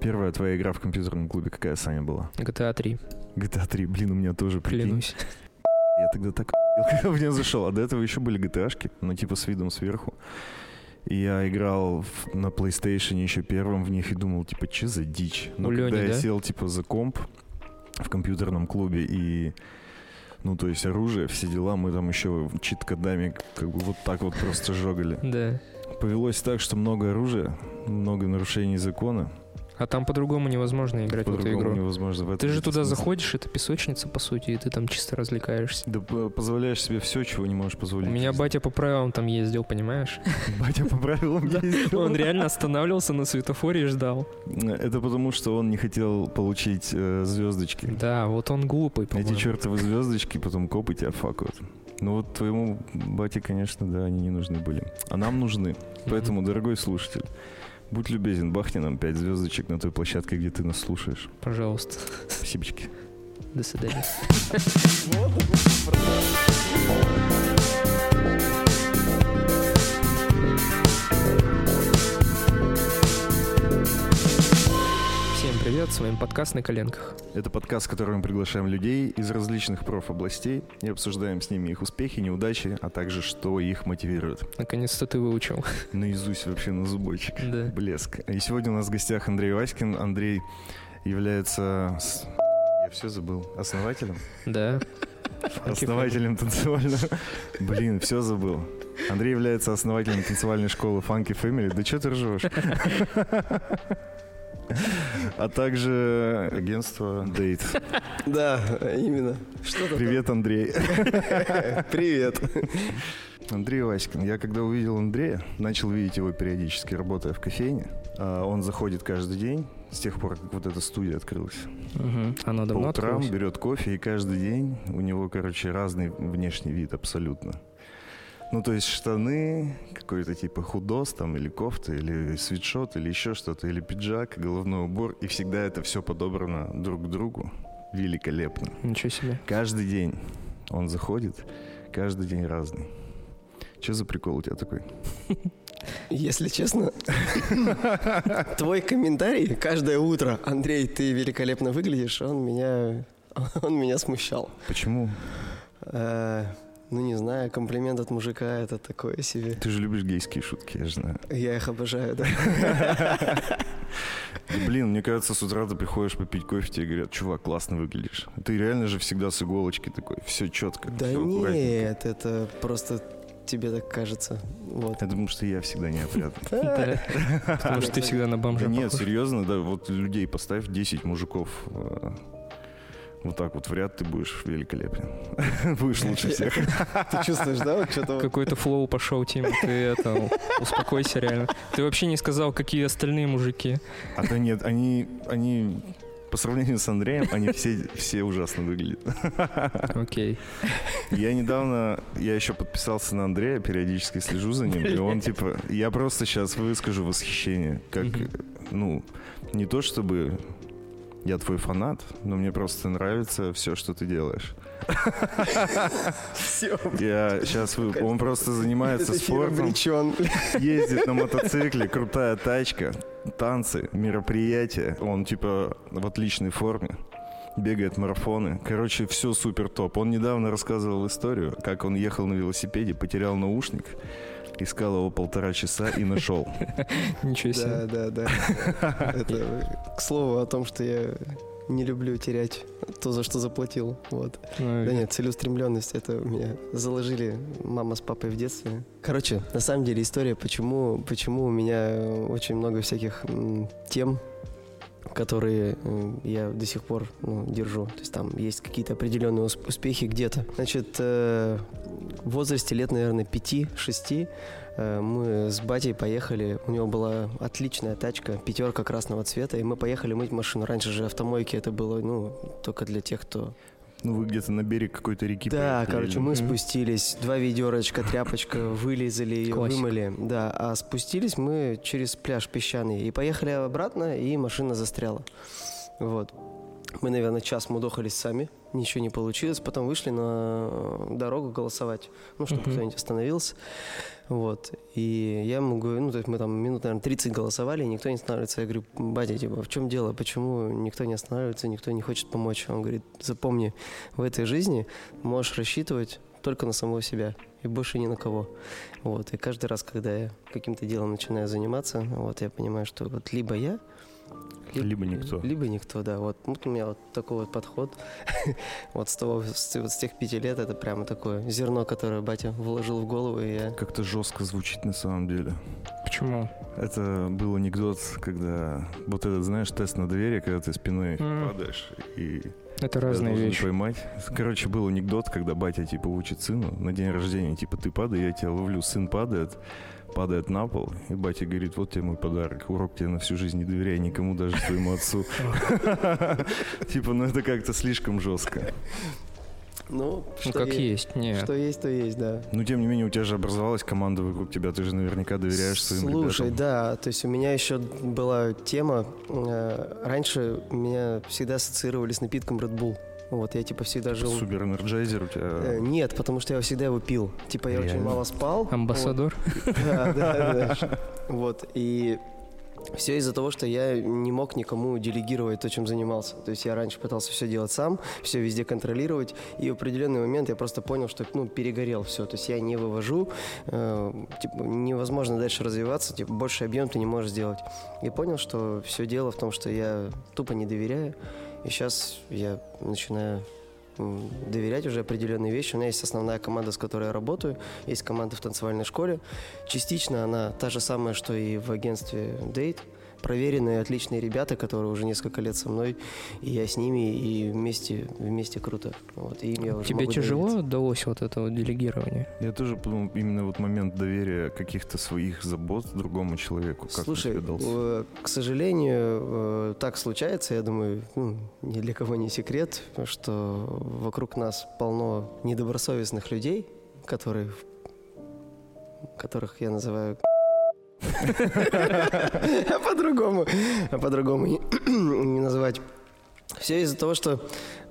Первая твоя игра в компьютерном клубе какая, Саня, была? GTA 3, GTA 3, блин, у меня тоже, прикинь. клянусь. Я тогда так когда в нее зашел. А до этого еще были GTA-шки, ну типа с видом сверху. И я играл в- на PlayStation еще первым в них и думал, типа, че за дичь? Но У когда Лёни, я да? сел, типа, за комп в компьютерном клубе и ну, то есть оружие, все дела, мы там еще чит-кодами как бы вот так вот просто жогали. Да. Повелось так, что много оружия, много нарушений закона. А там по-другому невозможно играть в эту игру. невозможно в Ты же туда смысла. заходишь, это песочница, по сути, и ты там чисто развлекаешься. Да позволяешь себе все, чего не можешь У позволить. меня батя по правилам там ездил, понимаешь? Батя по правилам ездил. Он реально останавливался на светофоре и ждал. Это потому, что он не хотел получить э, звездочки. Да, вот он глупый, Эти по-моему. чертовы звездочки потом копы тебя факают. Ну вот твоему бате, конечно, да, они не нужны были. А нам нужны. Поэтому, дорогой слушатель, будь любезен, бахни нам 5 звездочек на той площадке, где ты нас слушаешь. Пожалуйста. Спасибочки. До свидания. Привет, с вами подкаст на коленках. Это подкаст, в котором мы приглашаем людей из различных профобластей и обсуждаем с ними их успехи, неудачи, а также что их мотивирует. Наконец-то ты выучил. Наизусть вообще на зубочек. Да. Блеск. И сегодня у нас в гостях Андрей Васькин. Андрей является... Я все забыл. Основателем? Да. Основателем танцевального... Блин, все забыл. Андрей является основателем танцевальной школы Funky Family. Да что ты ржешь? А также агентство Date. Да, именно. Привет, Андрей. Привет. Андрей Васькин. Я когда увидел Андрея, начал видеть его периодически, работая в кофейне. А Он заходит каждый день, с тех пор, как вот эта студия открылась. Оно По давно утрам открылось? берет кофе, и каждый день у него, короче, разный внешний вид абсолютно. Ну, то есть штаны, какой-то типа худос там, или кофта, или свитшот, или еще что-то, или пиджак, головной убор. И всегда это все подобрано друг к другу. Великолепно. Ничего себе. Каждый день он заходит, каждый день разный. Что за прикол у тебя такой? Если честно, твой комментарий каждое утро, Андрей, ты великолепно выглядишь, он меня, он меня смущал. Почему? Ну, не знаю, комплимент от мужика это такое себе. Ты же любишь гейские шутки, я же знаю. Я их обожаю, да. Блин, мне кажется, с утра ты приходишь попить кофе, тебе говорят, чувак, классно выглядишь. Ты реально же всегда с иголочки такой, все четко. Да аккуратненько. нет, это просто тебе так кажется. Вот. Я думаю, что я всегда неопрятный. Потому что ты всегда на бомжа нет, серьезно, да, вот людей поставь 10 мужиков э, вот так вот в ряд, ты будешь великолепен. Будешь лучше всех. Ты чувствуешь, да, вот что-то... Какой-то флоу пошел, Тима. Ты это, успокойся реально. Ты вообще не сказал, какие остальные мужики. А то нет, они, они по сравнению с Андреем, они все, все ужасно выглядят. Окей. Я недавно, я еще подписался на Андрея, периодически слежу за ним, и он типа, я просто сейчас выскажу восхищение, как, ну, не то чтобы я твой фанат, но мне просто нравится все, что ты делаешь. Все. Я сейчас, он просто занимается спортом, Обречен. ездит на мотоцикле, крутая тачка, танцы, мероприятия. Он типа в отличной форме. Бегает марафоны. Короче, все супер топ. Он недавно рассказывал историю, как он ехал на велосипеде, потерял наушник, искал его полтора часа и нашел. Ничего Да, себе. да, да. Это к слову о том, что я не люблю терять то, за что заплатил. Вот. Ну, Да нет, целеустремленность это у меня заложили мама с папой в детстве. Короче, на самом деле история, почему, почему у меня очень много всяких тем, которые я до сих пор ну, держу. То есть там есть какие-то определенные ус- успехи где-то. Значит, э, в возрасте лет, наверное, 5-6 э, мы с батей поехали. У него была отличная тачка, пятерка красного цвета, и мы поехали мыть машину. Раньше же автомойки это было, ну, только для тех, кто Ну, вы где-то на берег какой-то реки да, поехали, короче, мы спустились, два ведерочка, тряпочка, вылезали ее, Классика. вымыли. Да, а спустились мы через пляж песчаный и поехали обратно, и машина застряла. Вот. Мы, наверное, час мудохались сами, ничего не получилось. Потом вышли на дорогу голосовать, ну, чтобы Мгм. кто-нибудь остановился. Вот. И я ему говорю, ну, то есть мы там минут, наверное, 30 голосовали, и никто не останавливается. Я говорю, батя, типа, в чем дело? Почему никто не останавливается, никто не хочет помочь? Он говорит, запомни, в этой жизни можешь рассчитывать только на самого себя и больше ни на кого. Вот. И каждый раз, когда я каким-то делом начинаю заниматься, вот я понимаю, что вот либо я, Либо никто. Либо никто, да. Вот, вот у меня вот такой вот подход. вот с того, с, вот с тех пяти лет это прямо такое зерно, которое батя вложил в голову, и я... Как-то жестко звучит на самом деле. Почему? Это был анекдот, когда вот этот, знаешь, тест на доверие, когда ты спиной М. падаешь и Это разные вещи. поймать. Короче, был анекдот, когда батя типа учит сыну на день рождения, типа ты падай, я тебя ловлю, сын падает, падает на пол, и батя говорит, вот тебе мой подарок, урок тебе на всю жизнь не доверяй никому, даже своему отцу. Типа, ну это как-то слишком жестко. Ну, Ну, как есть, нет. Что есть, то есть, да. Но тем не менее, у тебя же образовалась команда вокруг тебя, ты же наверняка доверяешь своим Слушай, ребятам. да, то есть у меня еще была тема, э, раньше меня всегда ассоциировали с напитком Red Bull. Вот, я типа всегда жил... Супер энерджайзер у Э, тебя. Нет, потому что я всегда его пил. Типа я очень Реально? мало спал. Амбассадор? Вот. Да, да, да. Вот, и все из-за того, что я не мог никому делегировать то, чем занимался. То есть я раньше пытался все делать сам, все везде контролировать, и в определенный момент я просто понял, что ну, перегорел все. То есть я не вывожу, э, типа, невозможно дальше развиваться, типа, больше объем ты не можешь сделать. И понял, что все дело в том, что я тупо не доверяю, и сейчас я начинаю доверять уже определенные вещи. У меня есть основная команда, с которой я работаю. Есть команда в танцевальной школе. Частично она та же самая, что и в агентстве Date. Проверенные, отличные ребята, которые уже несколько лет со мной, и я с ними, и вместе, вместе круто. Вот, и я Тебе тяжело довериться. далось вот это вот делегирование? Я тоже подумал, именно вот момент доверия каких-то своих забот другому человеку. Как Слушай, э, к сожалению, э, так случается, я думаю, ну, ни для кого не секрет, что вокруг нас полно недобросовестных людей, которые, которых я называю по-другому, по-другому не, называть. Все из-за того, что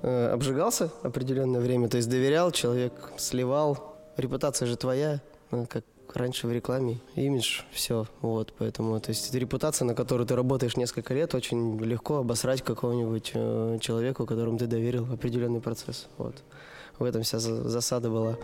э, обжигался определенное время, то есть доверял, человек сливал, репутация же твоя, э, как раньше в рекламе, имидж, все, вот, поэтому, то есть репутация, на которую ты работаешь несколько лет, очень легко обосрать какого-нибудь э, человеку, которому ты доверил определенный процесс, вот. В этом вся за- засада была.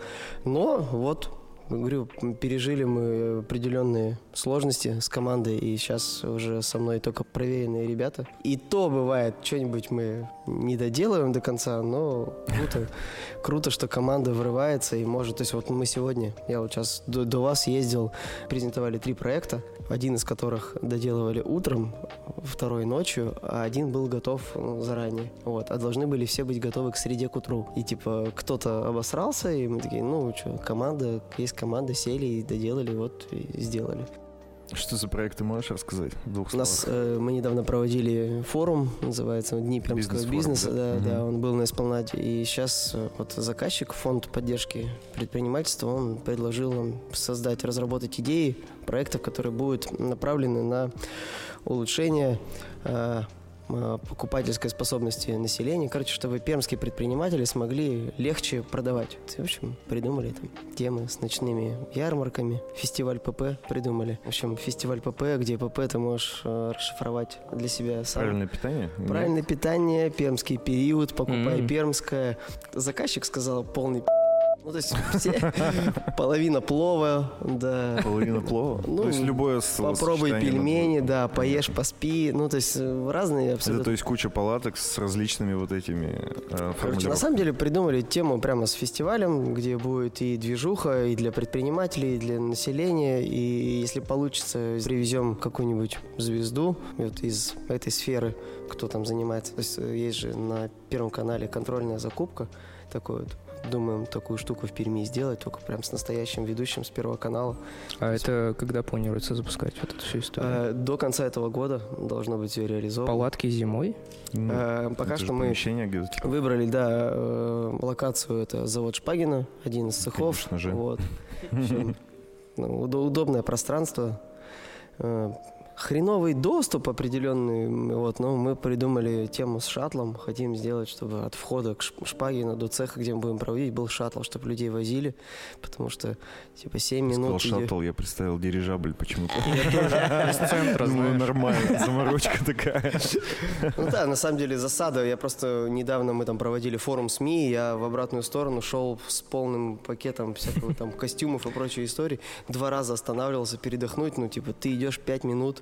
Но вот Говорю, пережили мы определенные сложности с командой, и сейчас уже со мной только проверенные ребята. И то бывает, что-нибудь мы не доделаем до конца, но круто, круто, что команда врывается и может. То есть вот мы сегодня, я вот сейчас до, до вас ездил, презентовали три проекта, один из которых доделывали утром, второй ночью, а один был готов ну, заранее. Вот. А должны были все быть готовы к среде к утру. И типа кто-то обосрался, и мы такие, ну что, команда, есть команда, сели и доделали, вот и сделали. Что за проект ты можешь рассказать? В двух У нас словах? э, мы недавно проводили форум, называется Дни пермского Бизнес-форум, бизнеса, да? да, Мгм. да, он был на Эспланаде. И сейчас э, вот заказчик, фонд поддержки предпринимательства, он предложил нам создать, разработать идеи проектов, которые будут направлены на улучшение э, покупательской способности населения. Короче, чтобы пермские предприниматели смогли легче продавать. В общем, придумали там темы с ночными ярмарками. Фестиваль ПП придумали. В общем, фестиваль ПП, где ПП ты можешь э, расшифровать для себя сам. Правильное питание? Нет? Правильное питание, пермский период, покупай М. пермское. Заказчик сказал полный пи***. Ну, то есть все, половина плова, да. Половина плова? Ну, то есть любое Попробуй пельмени, да, поешь, поспи. Ну, то есть э, разные Это абсолютно. то есть куча палаток с различными вот этими э, Короче, на самом деле придумали тему прямо с фестивалем, где будет и движуха, и для предпринимателей, и для населения. И если получится, привезем какую-нибудь звезду вот из этой сферы, кто там занимается. То есть э, есть же на Первом канале контрольная закупка. Такой вот. Думаем такую штуку в Перми сделать, только прям с настоящим ведущим с Первого канала. А это когда планируется запускать вот эту всю историю? Э, До конца этого года должно быть все реализовано. Палатки зимой? Ну, Э, Пока это же что мы типа. Выбрали, да, э, локацию, это завод Шпагина, один из цехов. Конечно же. Вот. В общем, ну, удо- удобное пространство. Хреновый доступ определенный, вот, но мы придумали тему с шаттлом, хотим сделать, чтобы от входа к Ш- Шпагина до цеха, где мы будем проводить, был шаттл, чтобы людей возили, потому что, типа, 7 Сказал минут... идё- шаттл, я представил дирижабль почему-то. Я тоже из центра, знаешь. нормально, заморочка такая. Ну да, на самом деле засада. Я просто недавно мы там проводили форум СМИ, я в обратную сторону шел с полным пакетом всякого там костюмов и прочей истории. Два раза останавливался передохнуть, ну типа ты идешь пять минут,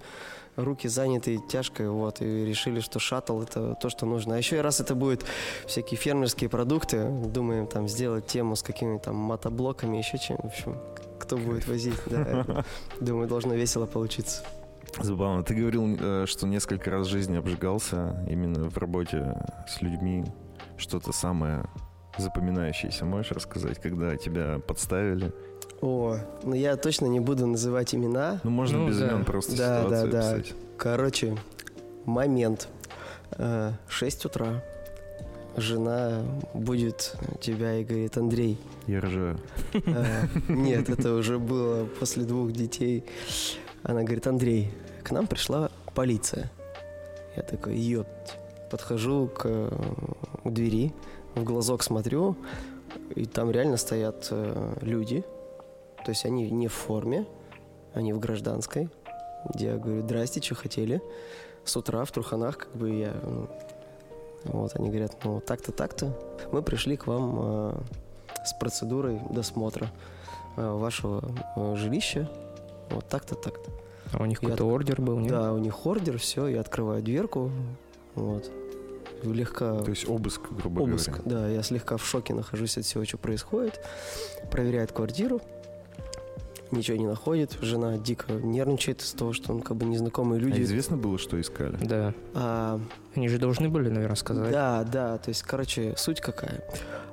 руки заняты тяжко, вот, и решили, что шаттл это то, что нужно. А еще и раз это будет всякие фермерские продукты, думаем там сделать тему с какими-то там мотоблоками, еще чем, в общем, кто будет возить, да. Думаю, должно весело получиться. Забавно. Ты говорил, э, что несколько раз в жизни обжигался именно в работе с людьми. Что-то самое запоминающееся можешь рассказать, когда тебя подставили? О, ну я точно не буду называть имена. Ну, можно Ну, без да. имен просто Да, ситуацию да, да. Короче, момент. Э, 6 утра. Жена будет тебя и говорит, Андрей. Я ржаю. э, Нет, это уже было после двух детей. Она говорит, Андрей, к нам пришла полиция. Я такой, ёпть. Подхожу к, э, к двери, в глазок смотрю, и там реально стоят э, люди. То есть они не в форме, они в гражданской. Где я говорю, здрасте, что хотели? С утра в Труханах, как бы я... ну, вот, они говорят, ну, так-то, так-то. Мы пришли к вам э, с процедурой досмотра э, вашего э, жилища. Вот так-то, так-то. А у них Я какой-то ордер был, нет? Да, у них ордер, все, я открываю дверку. Вот. Слегка То есть обыск, грубо обыск. говоря. Да, я слегка в шоке нахожусь от всего, что происходит. Проверяет квартиру. Ничего не находит. Жена дико нервничает из того, что он как бы незнакомые А люди. известно было, что искали? Да. А, Они же должны были, наверное, сказать. Да, да, то есть, короче, суть какая.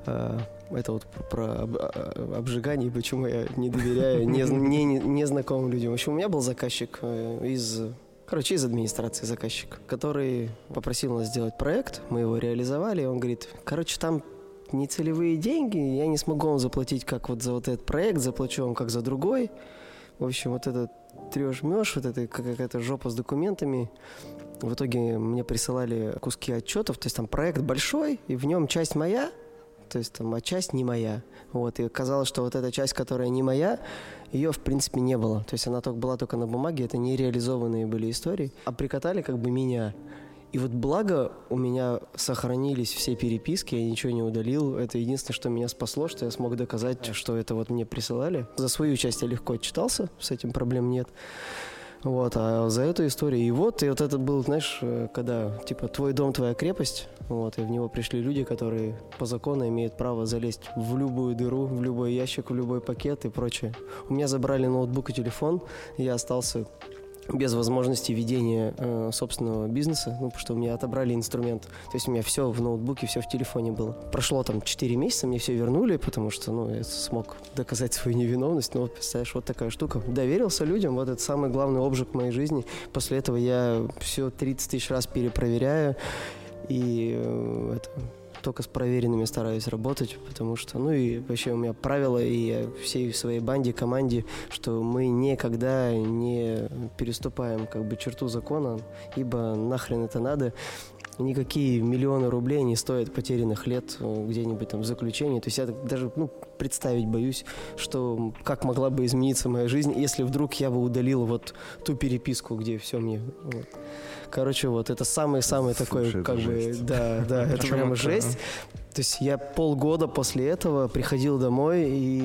А, Это вот про об- а, обжигание, и почему я не доверяю не- не- не- незнакомым людям. В общем, у меня был заказчик э, из, короче, из администрации заказчик, который попросил нас сделать проект, мы его реализовали, и он говорит, короче, там нецелевые деньги, я не смогу вам заплатить как вот за вот этот проект, заплачу вам как за другой. В общем, вот этот трешь-мешь, вот это какая-то жопа с документами. В итоге мне присылали куски отчетов, то есть там проект большой, и в нем часть моя, то есть там, а часть не моя. Вот, и оказалось, что вот эта часть, которая не моя, ее, в принципе, не было. То есть она только была только на бумаге, это не реализованные были истории. А прикатали как бы меня. И вот благо у меня сохранились все переписки, я ничего не удалил. Это единственное, что меня спасло, что я смог доказать, что это вот мне присылали. За свою часть я легко отчитался, с этим проблем нет. Вот, а за эту историю. И вот, и вот это был, знаешь, э, когда, типа, твой дом, твоя крепость, вот, и в него пришли люди, которые по закону имеют право залезть в любую дыру, в любой ящик, в любой пакет и прочее. У меня забрали ноутбук и телефон, и я остался без возможности ведения э, собственного бизнеса, ну, потому что у меня отобрали инструмент. То есть у меня все в ноутбуке, все в телефоне было. Прошло там 4 месяца, мне все вернули, потому что, ну, я смог доказать свою невиновность. Ну, вот, представляешь, вот такая штука. Доверился людям, вот это самый главный обжиг моей жизни. После этого я все 30 тысяч раз перепроверяю. И э, это только с проверенными стараюсь работать, потому что, ну и вообще у меня правило, и всей своей банде, команде, что мы никогда не переступаем как бы черту закона, ибо нахрен это надо. Никакие миллионы рублей не стоят потерянных лет э, где-нибудь там в заключении. То есть я даже ну, представить боюсь, что как могла бы измениться моя жизнь, если вдруг я бы удалил вот ту переписку, где все мне... вот. Короче, вот это самый-самый такой, Слушай, это как бы, жесть. да, да, это прямо жесть. То есть я полгода после этого приходил домой и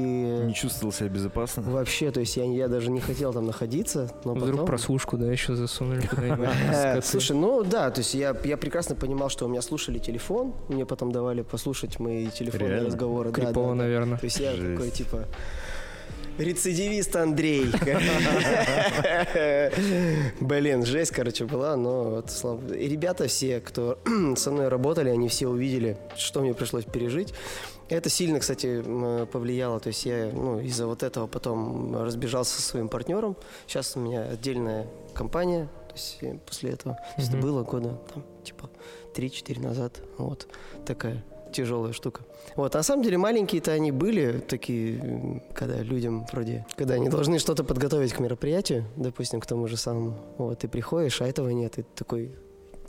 Не чувствовал себя безопасно? вообще, то есть я, я даже не хотел там находиться, но Вдруг потом... прослушку, да, еще засунули куда-нибудь. Э, Скоты. Слушай, ну да, то есть я, я прекрасно понимал, что у меня слушали телефон, мне потом давали послушать мои телефонные Реально? разговоры. Да, Крипово, да, да. наверное. То есть я Жесть. такой, типа, рецидивист Андрей. Блин, жесть, короче, была, но вот, слава- ребята все, кто со мной работали, они все увидели, что мне пришлось пережить. Это сильно, кстати, повлияло. То есть я ну, из-за вот этого потом разбежался со своим партнером. Сейчас у меня отдельная компания. То есть после этого. То есть это было года там, типа 3-4 назад. Вот такая тяжелая штука. Вот, а на самом деле маленькие-то они были такие, когда людям вроде, когда они должны что-то подготовить к мероприятию, допустим, к тому же самому. Вот, ты приходишь, а этого нет, и ты такой,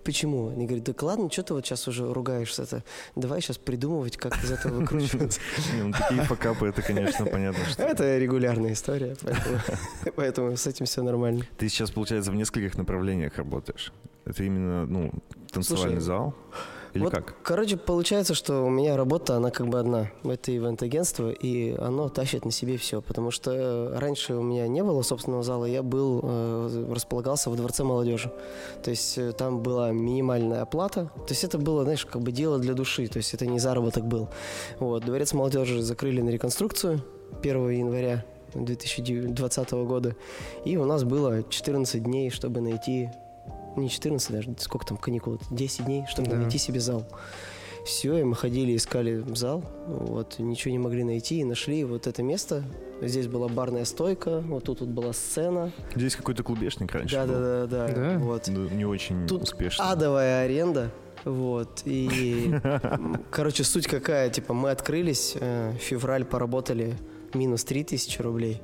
почему? Они говорят, так ладно, что ты вот сейчас уже ругаешься это давай сейчас придумывать, как из этого выкручиваться. Ну, такие факапы, это, конечно, понятно, что... Это регулярная история, поэтому, с этим все нормально. Ты сейчас, получается, в нескольких направлениях работаешь. Это именно, ну, танцевальный зал? Или вот, как? Короче, получается, что у меня работа, она как бы одна. Это ивент-агентство, и оно тащит на себе все. Потому что э, раньше у меня не было собственного зала, я был, э, располагался в Дворце молодежи. То есть э, там была минимальная оплата. То есть это было, знаешь, как бы дело для души. То есть это не заработок был. Вот, Дворец молодежи закрыли на реконструкцию 1 января 2020 года. И у нас было 14 дней, чтобы найти не 14 даже, сколько там каникул, 10 дней, чтобы Да. найти себе зал. Все, и мы ходили, искали зал, вот, ничего не могли найти, и нашли вот это место. Здесь была барная стойка, вот тут вот была сцена. Здесь какой-то клубешник раньше Да, был. да, да, да, Да? вот. Ну, не очень Тут успешно. Адовая аренда. Вот. И, короче, суть какая, типа, мы открылись, э, февраль поработали минус 3000 рублей.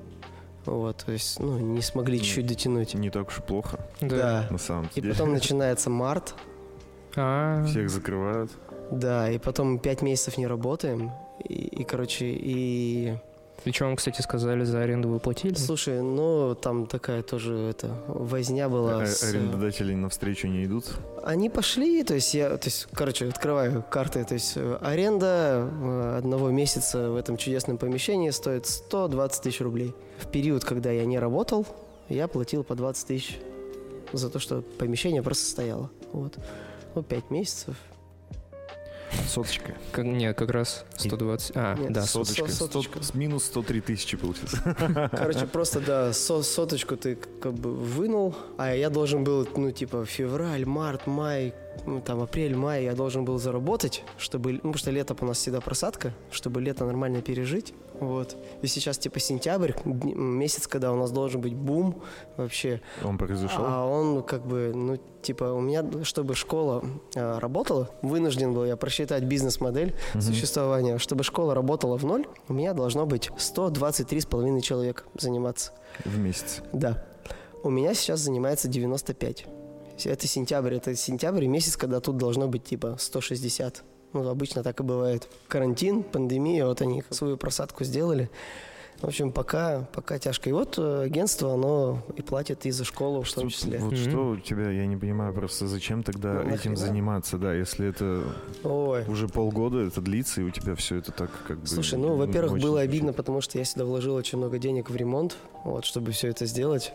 Вот, то есть, ну, не смогли чуть-чуть дотянуть. Не так уж и плохо, Да. на самом И деле. потом начинается март, А, Всех закрывают. да, и потом пять месяцев не работаем. И, и, короче, и... и что вам, кстати, сказали, за аренду вы платили? Слушай, ну, там такая тоже, это, возня была А- с... Арендодатели навстречу не идут. Они пошли, то есть я, то есть, короче, открываю карты, то есть э, аренда э, одного месяца в этом чудесном помещении стоит 120 тысяч рублей. В период, когда я не работал, я платил по 20 тысяч за то, что помещение просто стояло. Вот. Ну, 5 месяцев. Соточка. Как, нет, как раз 120. А, Нет, да, сот- Соточка. со- Сто- соточка. с минус 103 тысячи получится. Короче, просто, да, со- соточку ты как бы вынул, а я должен был, ну, типа, февраль, март, май, ну, там, апрель, май я должен был заработать, чтобы, ну, потому что лето у нас всегда просадка, чтобы лето нормально пережить, вот. И сейчас, типа, сентябрь, месяц, когда у нас должен быть бум вообще, Он произошел. а он как бы, ну, типа, у меня, чтобы школа э, работала, вынужден был я просчитать бизнес-модель существования. Чтобы школа работала в ноль, у меня должно быть 123,5 человек заниматься. В месяц. Да. У меня сейчас занимается 95. Это сентябрь, это сентябрь месяц, когда тут должно быть типа 160. Ну, обычно так и бывает. Карантин, пандемия, вот они свою просадку сделали. В общем, пока, пока тяжко. И вот э, агентство, оно и платит и за школу в том числе. Вот Мгм. что у тебя, я не понимаю просто, зачем тогда Ну, этим нахрена? заниматься, да, если это Ой. уже полгода это длится, и у тебя все это так как бы... Слушай, ну, во-первых, очень было обидно, потому что я сюда вложил очень много денег в ремонт, вот, чтобы все это сделать.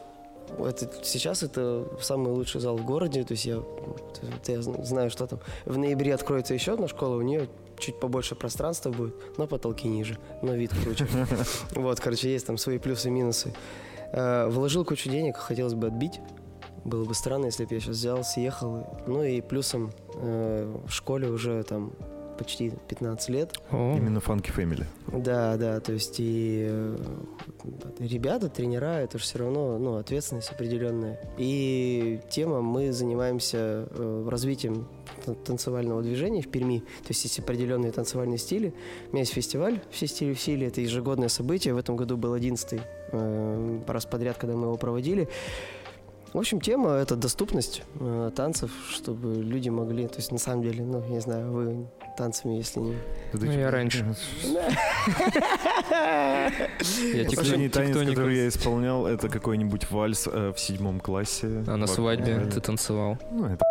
Это, сейчас это самый лучший зал в городе, то есть я, я зн- знаю, что там. В ноябре откроется еще одна школа, у нее чуть побольше пространства будет, но потолки ниже, но вид круче. Вот, короче, есть там свои плюсы и минусы. Э, Вложил кучу денег, хотелось бы отбить. Было бы странно, если бы я сейчас взял, съехал. Ну и плюсом э, в школе уже там почти 15 лет. О, Именно Funky Family. Да, да, то есть и э, ребята, тренера, это же все равно ну, ответственность определенная. И тема, мы занимаемся э, развитием танцевального движения в Перми, то есть есть определенные танцевальные стили. У меня есть фестиваль «Все стили в силе», это ежегодное событие, в этом году был 11 э, раз подряд, когда мы его проводили. В общем, тема — это доступность э, танцев, чтобы люди могли, то есть на самом деле, ну, не знаю, вы танцами, если не... Ну, я раньше. Я Последний тиктоник- танец, который я исполнял, это какой-нибудь вальс э, в седьмом классе. А на свадьбе ты танцевал. Ну, это,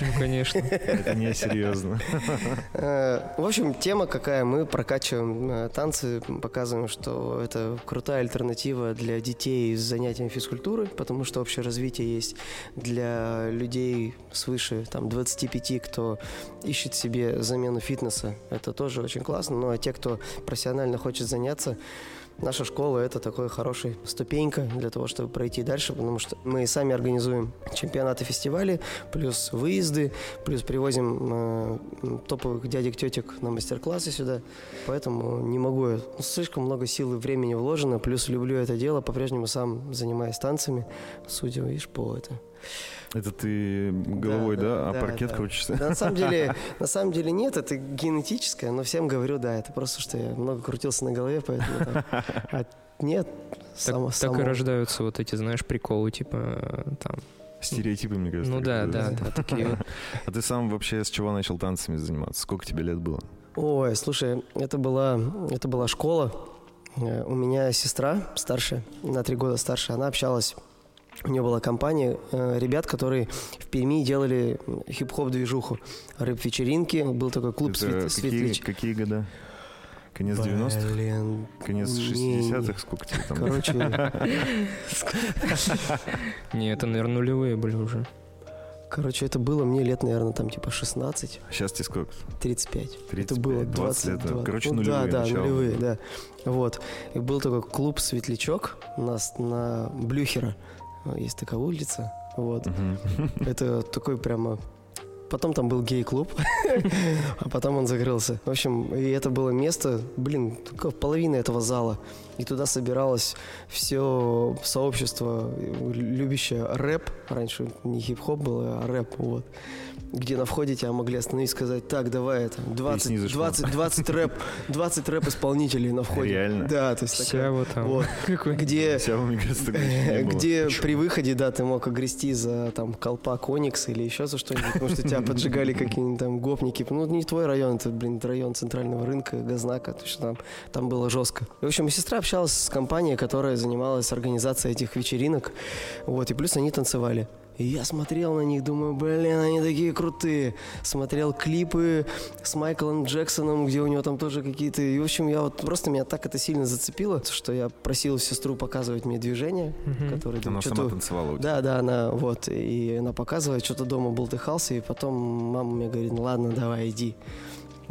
Ну, конечно. это не серьезно. Э, В общем, тема какая. Мы прокачиваем э, танцы, показываем, что это крутая альтернатива для детей с занятием физкультуры, потому что общее развитие есть для людей свыше там, 25, кто ищет себе замену фитнеса. Это тоже очень классно. Ну а те, кто профессионально хочет заняться, Наша школа это такой хороший ступенька для того, чтобы пройти дальше, потому что мы сами организуем чемпионаты, фестивали, плюс выезды, плюс привозим э, топовых дядек, тетек на мастер-классы сюда. Поэтому не могу, я- слишком много сил и времени вложено, плюс люблю это дело, по-прежнему сам занимаюсь танцами, судя, видишь, по это. Это ты головой, да? А да, паркет да. крутишься? Да, на самом деле, на самом деле нет, это генетическое, но всем говорю, да, это просто, что я много крутился на голове, поэтому так. А нет, само, Так, само. так и рождаются вот эти, знаешь, приколы, типа, э, там. Стереотипы, мне кажется. Ну да, да, да, такие. А ты сам вообще с чего начал танцами заниматься? Сколько тебе лет было? Ой, слушай, это была, это была школа. Э, У меня сестра старшая, на три года старше, она общалась. У нее была компания э, ребят, которые в Перми делали хип-хоп движуху, рэп-вечеринки. Был такой клуб Это Свет- какие, Светлич. какие года? Конец 90-х? Блин, Конец не- 60-х? Сколько тебе там? короче, Не, это, наверное, нулевые были уже. короче, это было мне лет, наверное, там типа 16, Сейчас тебе сколько? 35. это 35, было 20 лет, да. 22. Короче, Ну нулевые Да, да, нулевые, да. Вот. И был такой клуб «Светлячок» у нас на Блюхера. Есть такая улица. Вот. Мгм. Это такой прямо... Потом там был гей-клуб, а потом он закрылся. В общем, и это было место, блин, половина этого зала. И туда собиралось все сообщество, любящее рэп. Раньше не хип-хоп был, а рэп. Вот. Где на входе тебя могли остановить и сказать, так, давай это, 20, снизу шмон». 20, 20 рэп, 20 рэп-исполнителей на входе. Реально? Да, то есть такая- Сява там. вот. Где Вся, мне кажется, было. где при выходе, да, ты мог огрести за там колпак Оникс или еще за что-нибудь, потому что тебя поджигали какие-нибудь там гопники. Ну, не твой район, это, блин, район центрального рынка, Газнака, то есть там, там было жестко. В общем, сестра общалась с компанией, которая занималась организацией этих вечеринок, вот, и плюс они танцевали. И я смотрел на них, думаю, блин, они такие крутые. Смотрел клипы с Майклом Джексоном, где у него там тоже какие-то... И, в общем, я вот просто меня так это сильно зацепило, что я просил сестру показывать мне движения, Мгм. которые... Она сама танцевала у тебя? Да, да, она вот, и она показывает, что-то дома болтыхался, и потом мама мне говорит, ну ладно, давай, иди.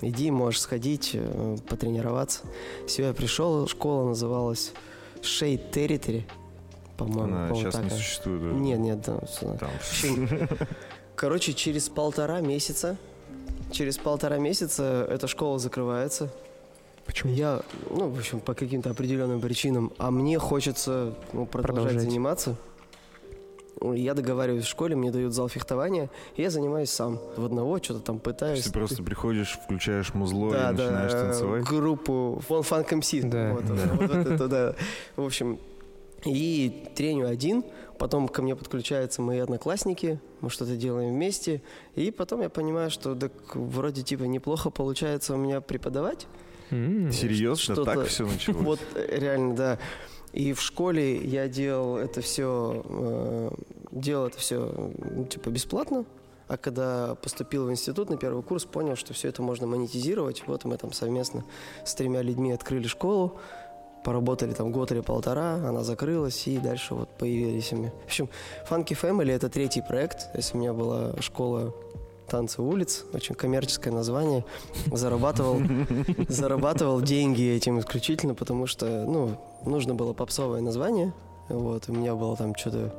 Иди, можешь сходить, э, потренироваться. Все, я пришел, школа называлась Shade Territory, по-моему. Она по-моему, сейчас так, не существует. да? Нет, нет. Там. общем, Короче, через полтора месяца, через полтора месяца эта школа закрывается. Почему? Я, ну, в общем, по каким-то определенным причинам, а мне хочется ну, продолжать, Продолжать. заниматься. Я договариваюсь в школе, мне дают зал фехтования, и я занимаюсь сам. В одного что-то там То пытаюсь. есть Ты просто приходишь, включаешь музло да, и да, начинаешь танцевать? группу One Funk MC. Да, вот, да. вот это, да. В общем, и треню один, потом ко мне подключаются мои одноклассники, мы что-то делаем вместе, и потом я понимаю, что так вроде типа неплохо получается у меня преподавать. М, Серьезно? Так все началось? Вот э, реально, да. И в школе я делал это все, делал это все типа бесплатно. А когда поступил в институт на первый курс, понял, что все это можно монетизировать. Вот мы там совместно с тремя людьми открыли школу, поработали там год или полтора, она закрылась, и дальше вот появились мы. В общем, Funky Family — это третий проект. То есть у меня была школа танцы улиц, очень коммерческое название. Зарабатывал, зарабатывал деньги этим исключительно, потому что, ну, нужно было попсовое название. Вот, у меня было там что-то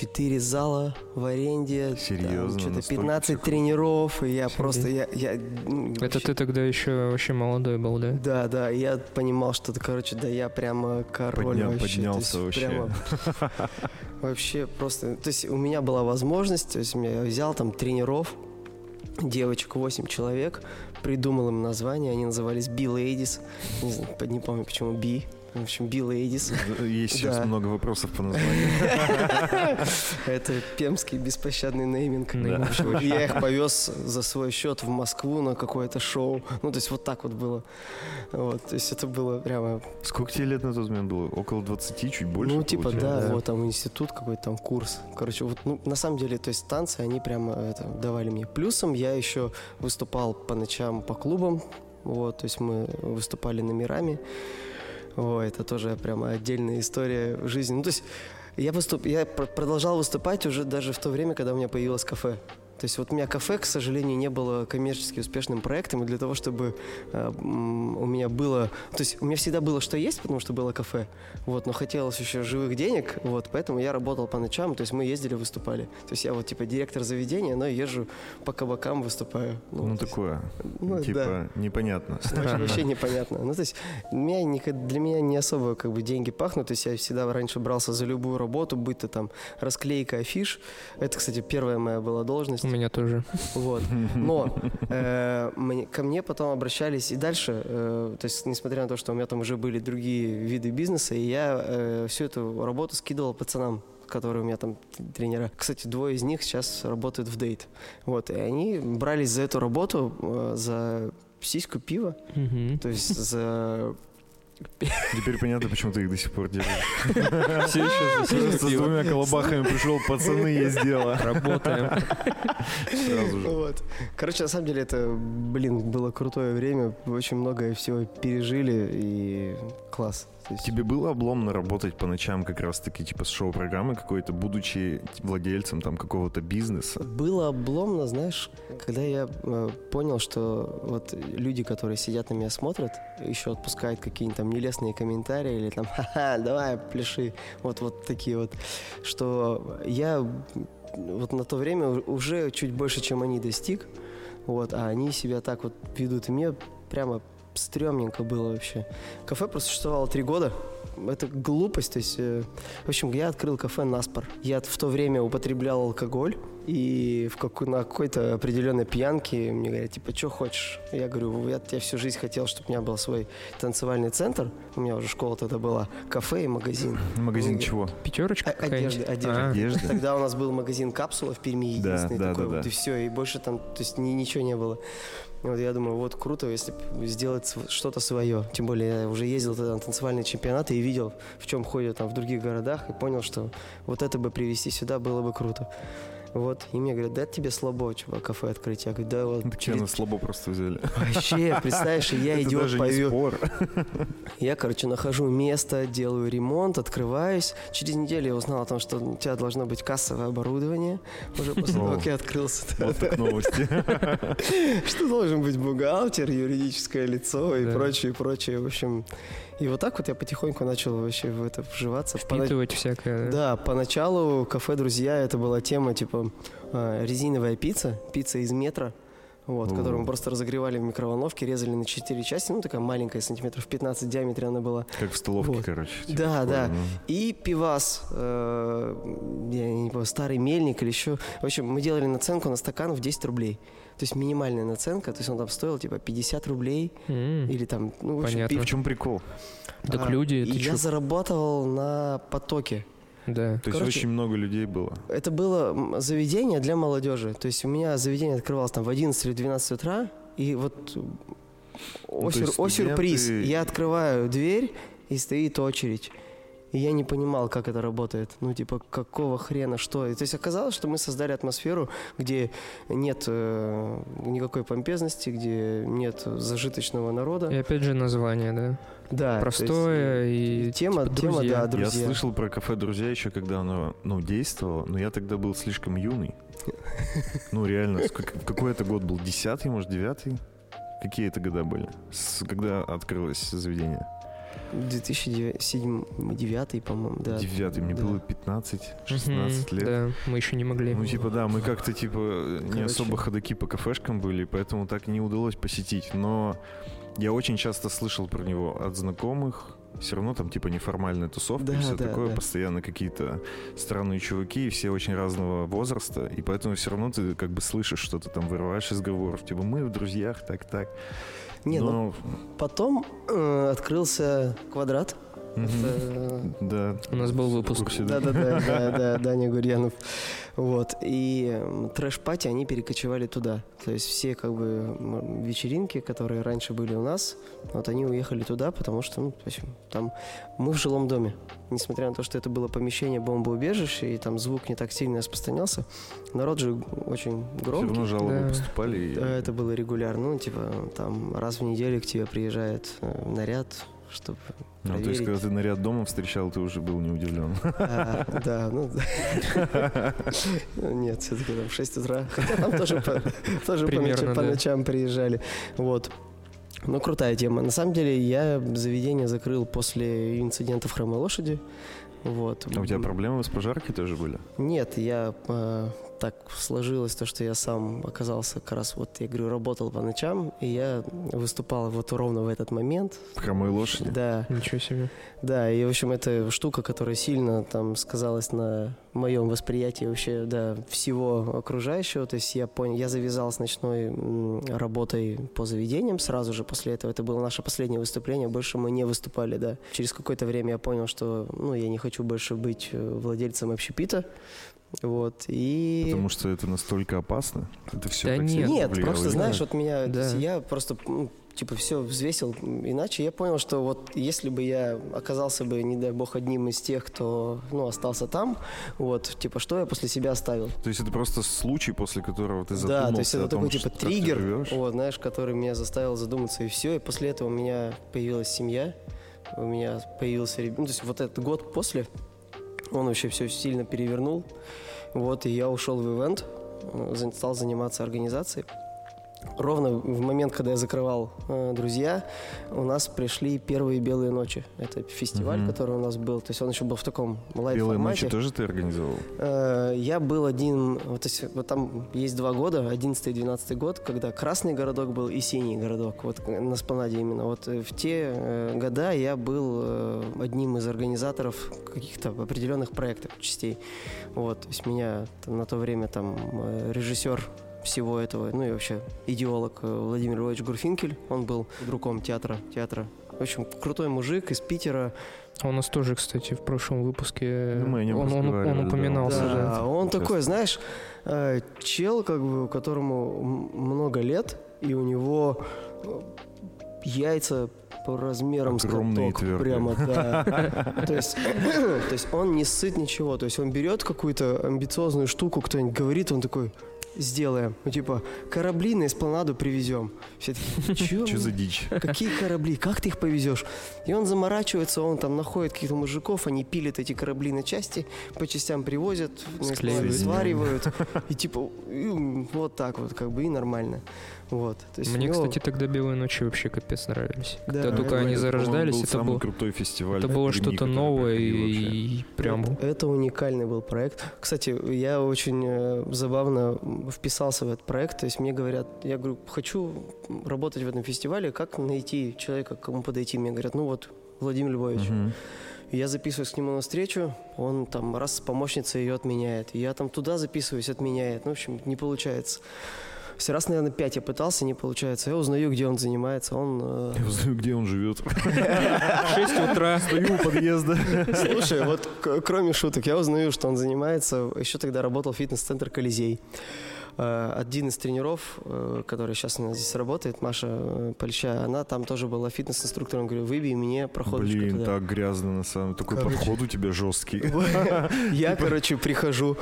четыре зала в аренде. Серьезно? Что-то Настолько 15 всего? тренеров, и я Офигеть. просто, я, я м, Это вообще- ты тогда еще вообще молодой был, да? да, да, я понимал, что, это, короче, да я прямо король Подня- вообще. поднялся вообще. прямо вообще просто, то есть у меня была возможность, то есть я взял там тренеров, девочек 8 человек, придумал им название, они назывались B-Ladies, не, знаю, по- не помню почему B, в общем, B-Ladies. Есть сейчас Да. много вопросов по названию. Это пемский беспощадный нейминг. Я их повез за свой счет в Москву на какое-то шоу. Ну, то есть вот так вот было. Вот, то есть это было прямо Сколько тебе лет на тот момент было? Около 20, чуть больше? ну, типа, да, да. вот там институт какой-то там курс. Короче, вот, ну, на самом деле, то есть танцы, они прямо это, давали мне. Плюсом я еще выступал по ночам по клубам, вот, то есть мы выступали номерами. Ой, это тоже прямо отдельная история в жизни. Ну, то есть я, выступ... я пр- продолжал выступать уже даже в то время, когда у меня появилось кафе. То есть вот у меня кафе, к сожалению, не было коммерчески успешным проектом, и для того, чтобы э, у меня было... То есть у меня всегда было что есть, потому что было кафе, вот, но хотелось еще живых денег, вот, поэтому я работал по ночам, то есть мы ездили, выступали. То есть я вот типа директор заведения, но езжу по кабакам, выступаю. Ну, есть, такое, ну, типа, да. непонятно. Вообще, Странно. вообще непонятно. Ну, то есть, меня для меня не особо как бы деньги пахнут. То есть, я всегда раньше брался за любую работу, будь то там расклейка афиш. Это, кстати, первая моя была должность. У меня тоже. Вот. Но э, мне- ко мне потом обращались и дальше. э, то есть, несмотря на то, что у меня там уже были другие виды бизнеса, и я э, всю эту работу скидывал пацанам которые у меня там тренера. Кстати, двое из них сейчас работают в дейт. Вот, и они брались за эту работу, э, за сиську пива, Мгм. то есть за... Теперь понятно, почему ты их до сих пор держишь. Все еще Просто с двумя колобахами пришел, пацаны, есть дело. Работаем. Сразу же. Вот. Короче, на самом деле это, блин, было крутое время, очень многое всего пережили и класс. Есть- Тебе было обломно работать по ночам как раз-таки, типа, с шоу-программы какой-то, будучи владельцем там какого-то бизнеса? Было обломно, знаешь, когда я э, понял, что вот люди, которые сидят на меня смотрят, еще отпускают какие-нибудь там нелестные комментарии или там «Ха-ха, давай, пляши», вот, вот такие вот, что я вот на то время уже чуть больше, чем они достиг, вот, а они себя так вот ведут, и мне прямо стрёмненько было вообще. Кафе просуществовало три года, это глупость, то есть, э, в общем, я открыл кафе «Наспор». Я в то время употреблял алкоголь, и в какой- на какой-то определенной пьянке мне говорят, типа, что хочешь? Я говорю, я, я всю жизнь хотел, чтобы у меня был свой танцевальный центр, у меня уже школа тогда была, кафе и магазин. Магазин Они- чего? Пятерочка О- одежды, какая-нибудь? одежды. А, Одежда? Тогда у нас был магазин «Капсула» в Перми, Да, единственный да, такой да, вот, да. и все, и больше там, то есть ни- ничего не было. И Вот я думаю, вот круто, если сделать что-то свое. Тем более я уже ездил тогда на танцевальные чемпионаты и видел, в чем ходят там в других городах, и понял, что вот это бы привезти сюда было бы круто. Вот, и мне говорят, да это тебе слабо, чувак, кафе открыть. Я говорю, да вот. Через- на слабо просто взяли. Вообще, представляешь, я идиот повел. спор. Я, короче, нахожу место, делаю ремонт, открываюсь. Через неделю я узнал о том, что у тебя должно быть кассовое оборудование. Уже после того, как я открылся. Вот так новости. Что должен быть бухгалтер, юридическое лицо и прочее, прочее. В общем, и вот так вот я потихоньку начал вообще в это вживаться. Пона- Впитывать всякое. Да, поначалу кафе «Друзья» это была тема типа э, резиновая пицца, пицца из метра. Вот, О. которую мы просто разогревали в микроволновке, резали на 4 части, ну такая маленькая, сантиметров 15 в диаметре она была. Как в столовке, Вот. короче. типа Да, такое, да. ну. И пивас, э, я не помню, старый мельник или еще. В общем, мы делали наценку на стакан в 10 рублей. То есть минимальная наценка, то есть он там стоил типа 50 рублей М, или там, ну, в общем, Понятно. В пив- чем прикол? Так А, люди, и я чё? заработал на потоке. Да. То есть Короче- очень много людей было. Это было заведение для молодежи. То есть у меня заведение открывалось там в 11 или 12 утра, и вот э, о, Ну, сюр- есть о сюрприз, я открываю дверь, и стоит очередь. И я не понимал, как это работает. Ну, типа, какого хрена, что? И, то есть оказалось, что мы создали атмосферу, где нет э, никакой помпезности, где нет зажиточного народа. И опять же название, да. да, то есть, Простое э, и тема, типа, тема, друзья. да, друзья. Я слышал про кафе «Друзья» еще, когда оно, ну, действовало, но я тогда был слишком юный. Ну, реально, какой это год был? Десятый, может, девятый? Какие это года были? С- когда открылось заведение? 2009, по-моему, да. Девятый, мне да. было 15-16 Мгм, лет. Да, мы еще не могли. Ну, типа, да, мы как-то, типа, не Короче. особо ходаки по кафешкам были, поэтому так и не удалось посетить. Но я очень часто слышал про него от знакомых. Все равно там, типа, неформальная тусовка и Да, все да, такое. да. Постоянно какие-то странные чуваки, и все очень разного возраста. И поэтому все равно ты как бы слышишь что-то там, вырываешь из разговоров. Типа, мы в друзьях, так-так. Не, ну, Но, Потом э, открылся квадрат. Да. У нас был выпуск. Да-да-да, да, да, Даня Гурьянов. Вот. И трэш-пати, они перекочевали туда. То есть все как бы вечеринки, которые раньше были у нас, вот они уехали туда, потому что, ну, в общем, там мы в жилом доме. Несмотря на то, что это было помещение бомбоубежища, и там звук не так сильно распространялся, народ же очень Все громкий. равно жалобы Да. поступали. и- Да, это было регулярно. Ну, типа, там раз в неделю к тебе приезжает э, наряд, чтобы Ну, то есть, проверить. когда ты наряд дома встречал, ты уже был не удивлен. А, Да, ну. Ну, Нет, все-таки там в 6 утра. Хотя там тоже по, ночам, приезжали. Вот. Ну, крутая тема. На самом деле, я заведение закрыл после инцидента в хромой лошади. Вот. А у тебя проблемы с прожаркой тоже были? Нет, я э, так сложилось то, что я сам оказался как раз вот, я говорю, работал по ночам, и я выступал вот ровно в этот момент. Хромой лошади? Да, Ничего себе. да, и, в общем, это штука, которая сильно там сказалась на моем восприятии вообще, да, всего окружающего. То есть я понял, я завязал с ночной работой по заведениям сразу же после этого. Это было наше последнее выступление, больше мы не выступали, да. Через какое-то время я понял, что, ну, я не хочу больше быть э, владельцем общепита. Вот, и... Потому что это настолько опасно? Это все Да так нет. Нет, просто знаешь, вот меня, Да. я просто ну, типа все взвесил иначе. Я понял, что вот если бы я оказался бы, не дай бог, одним из тех, кто ну, остался там, вот, типа, что я после себя оставил? То есть это просто случай, после которого ты задумался Да, то есть это о том, такой типа что- триггер, вот, знаешь, который меня заставил задуматься, и все. И после этого у меня появилась семья, у меня появился ребенок. Ну, то есть вот этот год после, он вообще все сильно перевернул. Вот, и я ушел в ивент, э, стал заниматься организацией. Ровно в момент, когда я закрывал э, «Друзья», у нас пришли первые «Белые ночи». Это фестиваль, Мгм. который у нас был. То есть он еще был в таком Белые лайв-формате. ночи тоже ты организовал? Э, Я был один, вот, то есть, вот там есть два года, 11 и 12 год, когда красный городок был и синий городок, вот на Спанаде именно. Вот э, в те э, года я был э, одним из организаторов каких-то определенных проектов, частей. Вот, то есть меня там на то время там э, режиссер всего этого, ну и вообще идеолог э, Владимир Львович Гурфинкель, он был другом театра, театра. В общем, крутой мужик из Питера, А У нас тоже, кстати, в прошлом выпуске Ну, мы о нем он, он- он упоминался. Да. да. Да, он Сейчас. такой, знаешь, э, чел, как бы, которому много лет, и у него э, яйца по размерам с Огромные и каток. Прямо, да. То есть, то есть он не сыт ничего. То есть он берет какую-то амбициозную штуку, кто-нибудь говорит, он такой, сделаем. Ну, типа, корабли на эспланаду привезем. Все такие? Что за дичь? Какие корабли? Как ты их повезешь? И он заморачивается, он там находит каких-то мужиков, они пилят эти корабли на части, по частям привозят, сваривают. И типа, и вот так вот, как бы, и нормально. Вот. То есть Мне, него- кстати, тогда «Белые ночи» вообще капец нравились. Да, Когда только это- они зарождались, был это самый было, крутой фестиваль. это было что-то новое вообще. и прям... Это, это уникальный был проект. Кстати, я очень э, забавно вписался в этот проект. То есть мне говорят, я говорю, хочу работать в этом фестивале, как найти человека, к кому подойти? Мне говорят, ну вот, Владимир Львович. И Я записываюсь к нему на встречу, он там раз с помощницей ее отменяет. Я там туда записываюсь, отменяет. Ну, в общем, не получается. Все раз, наверное, пять я пытался, не получается. Я узнаю, где он занимается. Он... э, Я узнаю, где он живет. В 6 утра. Стою у подъезда. Слушай, вот кроме шуток, я узнаю, что он занимается, еще тогда работал фитнес-центр «Колизей». Э, Один из тренеров, э, который сейчас у нас здесь работает, Маша э, Польща, она там тоже была фитнес-инструктором. Говорю, выбей мне проходочку Блин, туда. так грязно на самом Такой Короче. подход у тебя жесткий. Я, короче, прихожу.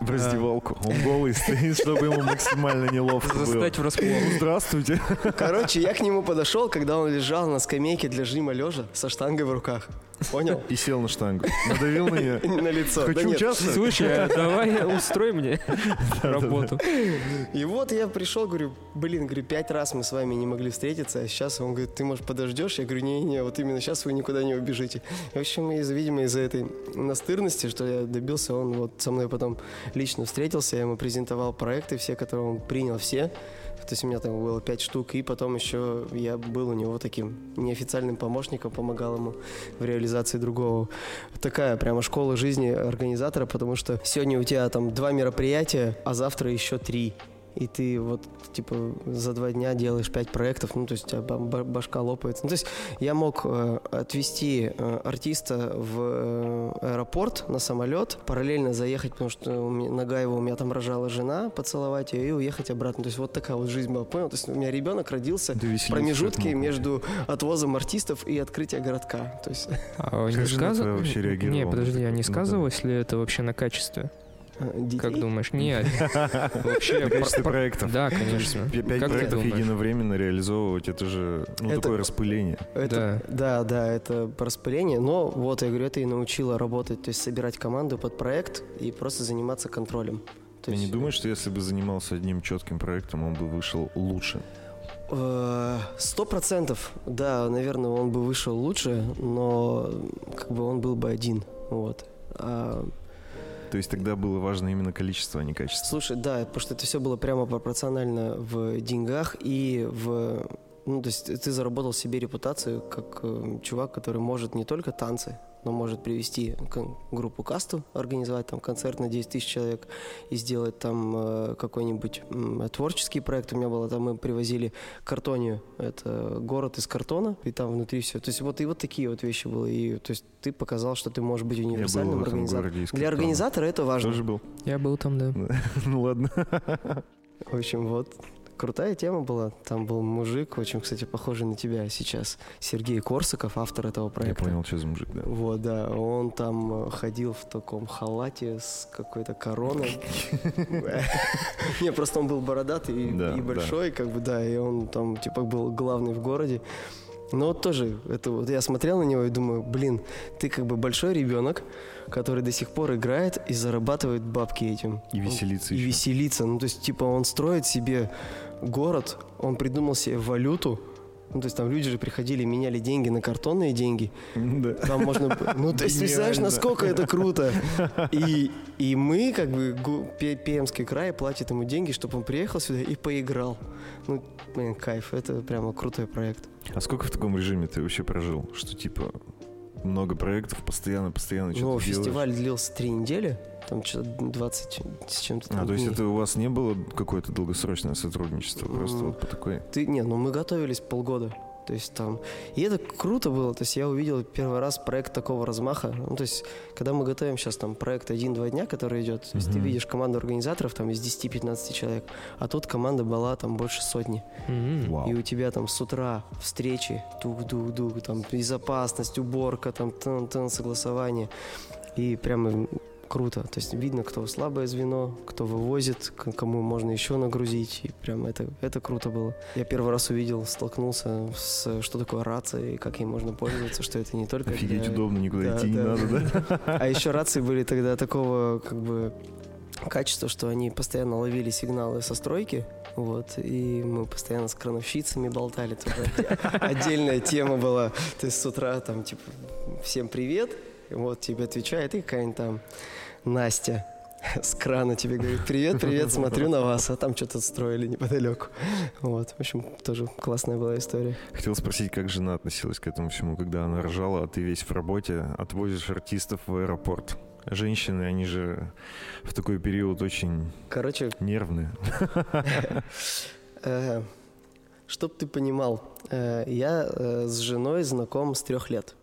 В раздевалку. Он голый стоит, чтобы ему максимально неловко было. Застать врасплох. Ну, Здравствуйте. Короче, я к нему подошел, когда он лежал на скамейке для жима лежа со штангой в руках. Понял? И сел на штангу. Надавил на нее. На лицо. Да Хочу участвовать. Слушай, а давай устрой мне работу. И вот я пришел, говорю, блин, говорю, пять раз мы с вами не могли встретиться, а сейчас он говорит, ты, может, подождешь? Я говорю, не-не, вот именно сейчас вы никуда не убежите. В общем, из, видимо, из-за этой настырности, что я добился, он вот со мной потом лично встретился, я ему презентовал проекты все, которые он принял все. То есть у меня там было пять штук, и потом еще я был у него таким неофициальным помощником, помогал ему в реализации другого. Такая прямо школа жизни организатора, потому что сегодня у тебя там два мероприятия, а завтра еще три. И ты вот, типа, за два дня делаешь пять проектов, ну, то есть у тебя ба- ба- башка лопается. Ну, то есть я мог э, отвезти э, артиста в э, аэропорт на самолет, параллельно заехать, потому что у меня, нога его, у меня там рожала жена, поцеловать ее и уехать обратно. То есть вот такая вот жизнь была, понял? То есть у меня ребенок родился Ты в промежутке между отвозом артистов и открытия городка. То есть А не твоя вообще реагировала Не, подожди, а не Ну да. сказывалось ли это вообще на качестве? Детей? Как думаешь? Нет. Вообще, количество про- проектов. Да, конечно. Пять Как ты проектов единовременно реализовывать, это же ну, Это- такое распыление. Это, да. да, это по распылению. Но вот, я говорю, это и научило работать, то есть собирать команду под проект и просто заниматься контролем. То Ты не есть, думаешь, что если бы занимался одним четким проектом, он бы вышел лучше? э, Сто процентов, да, наверное, он бы вышел лучше, но как бы он был бы один. Вот. А, То есть тогда было важно именно количество, а не качество. слушай, да, потому что это все было прямо пропорционально в деньгах и в... Ну, то есть ты заработал себе репутацию как э, чувак, который может не только танцы, но может привести группу касту, организовать там концерт на 10 тысяч человек и сделать там э, какой-нибудь творческий проект. У меня было там, мы привозили картонию, это город из картона, и там внутри все. То есть вот и вот такие вот вещи было. И то есть ты показал, что ты можешь быть универсальным организатором. Для картона. организатора это важно. Тоже был? Я был там, да. Ну ладно. В общем, вот крутая тема была. Там был мужик, очень, кстати, похожий на тебя сейчас. Сергей Корсаков, автор этого Я проекта. понял, что за мужик, да. Вот, да, он там э, ходил в таком халате с какой-то короной. Не, просто он был бородатый и- большой, как бы, да, и он там, типа, был главный в городе. Но вот тоже, это вот я смотрел на него и думаю, блин, ты как бы большой ребенок, который до сих пор играет и зарабатывает бабки этим. И веселиться И еще. веселиться. Ну, то есть, типа, он строит себе город, он придумал себе валюту. Ну, то есть там люди же приходили, меняли деньги на картонные деньги. Да. Там можно... Ну, то есть, представляешь, насколько это круто. И, и мы, как бы, Гу- Пе- Пермский край платит ему деньги, чтобы он приехал сюда и поиграл. Ну, блин, кайф. Это прямо крутой проект. А сколько в таком режиме ты вообще прожил? Что типа много проектов, постоянно, постоянно Ну, что-то делаешь? фестиваль длился три недели. Там что-то 20 с чем-то. А, там то есть дней. это у вас не было какое-то долгосрочное сотрудничество, просто М. вот по такой? Ты, не, ну мы готовились полгода. То есть там... И это круто было. То есть я увидел первый раз проект такого размаха. Ну, то есть, когда мы готовим сейчас там проект один-два дня, который идет, то есть ты Мгм. видишь команду организаторов там из 10-15 человек, а тут команда была там больше сотни. М. Вау. И у тебя там с утра встречи, дух-дух-дух, там безопасность, уборка, там тын-тын, согласование. И прямо круто. То есть видно, кто слабое звено, кто вывозит, кому можно еще нагрузить. И прям это, это круто было. Я первый раз увидел, столкнулся с что такое рация и как ей можно пользоваться, что это не только Офигеть для- удобно, никуда Да, идти не да. надо, да? А еще рации были тогда такого как бы качества, что они постоянно ловили сигналы со стройки, вот, и мы постоянно с крановщицами болтали, отдельная тема была, то есть с утра там, типа, всем привет, вот тебе отвечает, и какая-нибудь там Настя с крана тебе говорит, привет, привет, смотрю на вас, а там что-то строили неподалеку, вот, в общем, тоже классная была история. Хотел спросить, как жена относилась к этому всему, когда она рожала, а ты весь в работе, отвозишь артистов в аэропорт. Женщины, они же в такой период очень Короче, нервные. Э, Чтоб ты понимал, э, я э, с женой знаком с трех лет.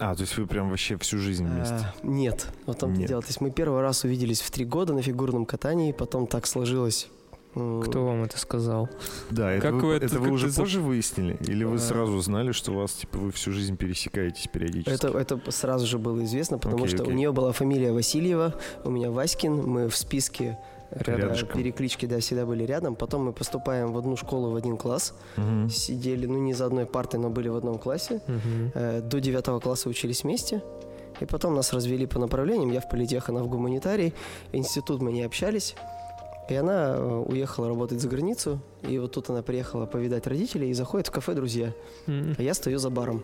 А, то есть вы прям вообще всю жизнь вместе? Э, Нет, вот там Нет. дело. То есть мы первый раз увиделись в три года на фигурном катании, потом так сложилось. м, Кто вам это сказал? Да, это, Как вы, это это- вы как уже позже выяснили? Или вы А. сразу знали, что у вас, типа, вы всю жизнь пересекаетесь периодически? Это, это сразу же было известно, потому Окей, что окей. у нее была фамилия Васильева, у меня Васькин, мы в списке Рядышком. переклички, да, всегда были рядом. Потом мы поступаем в одну школу в один класс, Мгм. сидели, ну не за одной партой, но были в одном классе. Э, До девятого класса учились вместе. И потом нас развели по направлениям. Я в политех, она в гуманитарий. Институт мы не общались. И она э, уехала работать за границу. И вот тут она приехала повидать родителей и заходит в кафе «Друзья». М. А я стою за баром.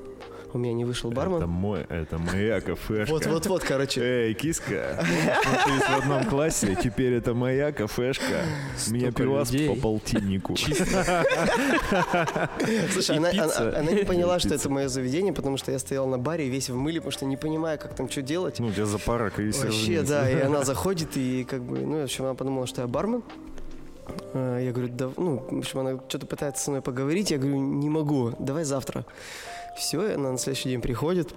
У меня не вышел бармен. Это мой, это моя кафешка. Вот-вот-вот, короче. Эй, киска, учились в одном классе, теперь это моя кафешка. Меня пивас по полтиннику. Слушай, она, не поняла, что это мое заведение, потому что я стоял на баре весь в мыле, потому что не понимаю, как там что делать. Ну, у тебя запарок и Вообще, да, и она заходит, и как бы, ну, в общем, она подумала, что я бармен. А, Я говорю, да, ну, в общем, она что-то пытается со мной поговорить, я говорю, не могу, давай завтра. Все, и она на следующий день приходит,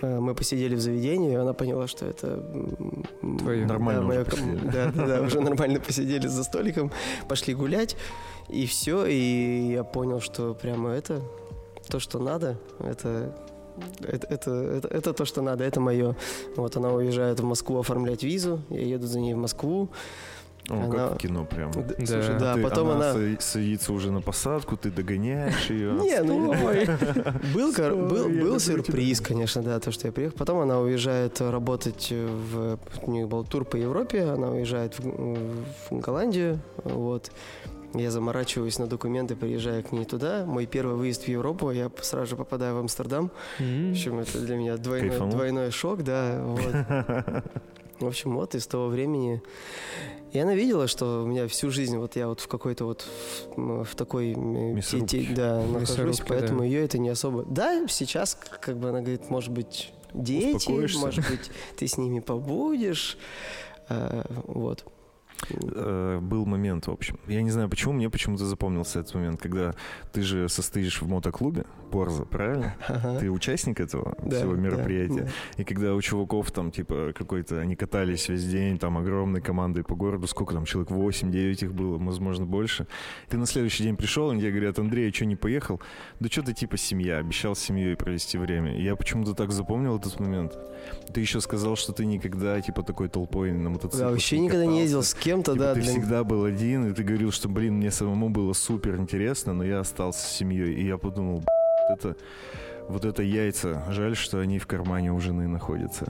А, мы посидели в заведении, и она поняла, что это... м, Твоё. Нормально да, уже моё- посидели. Да, да, да, уже нормально посидели за столиком, пошли гулять, и все, и я понял, что прямо это, то, что надо, это это, это, это, это то, что надо, это мое. Вот она уезжает в Москву оформлять визу, я еду за ней в Москву. О, Она- как в кино прям. Да. Слушай, да, Ты- потом она... са- садится уже на посадку, ты догоняешь ее. Не, ну, был, был, был сюрприз, конечно, да, то, что я приехал. Потом она уезжает работать в... У нее был тур по Европе, она уезжает в, в Голландию, вот. Я заморачиваюсь на документы, приезжаю к ней туда. Мой первый выезд в Европу, я сразу же попадаю в Амстердам. М. В общем, это для меня двойной, Кайфанул? двойной шок, да. Вот. В общем, вот и с того времени. И она видела, что у меня всю жизнь вот я вот в какой-то вот в, м, в такой м, Мясорубке. те- да, нахожусь, поэтому да. ее это не особо. Да, сейчас как бы она говорит, может быть, дети, может быть, ты с ними побудешь. А, вот. Э, Был момент, в общем. Я не знаю, почему, мне почему-то запомнился этот момент, когда ты же состоишь в мотоклубе Порза, правильно? Ага. Ты участник этого Да, всего да, мероприятия. да. И когда у чуваков там, типа, какой-то, они катались весь день, там, огромной командой по городу, сколько там, человек 8-9 их было, возможно, больше. Ты на следующий день пришел, и тебе говорят, Андрей, а что не поехал? Да что ты, типа, семья, обещал с семьей провести время. И я почему-то так запомнил этот момент. Ты еще сказал, что ты никогда, типа, такой толпой на мотоцикле Да, вообще никогда не ездил с кем-то, Типа, да. ты для- всегда был один, и ты говорил, что, блин, мне самому было супер интересно, но я остался с семьей. И я подумал, «Б***ь, это вот это яйца. Жаль, что они в кармане у жены находятся.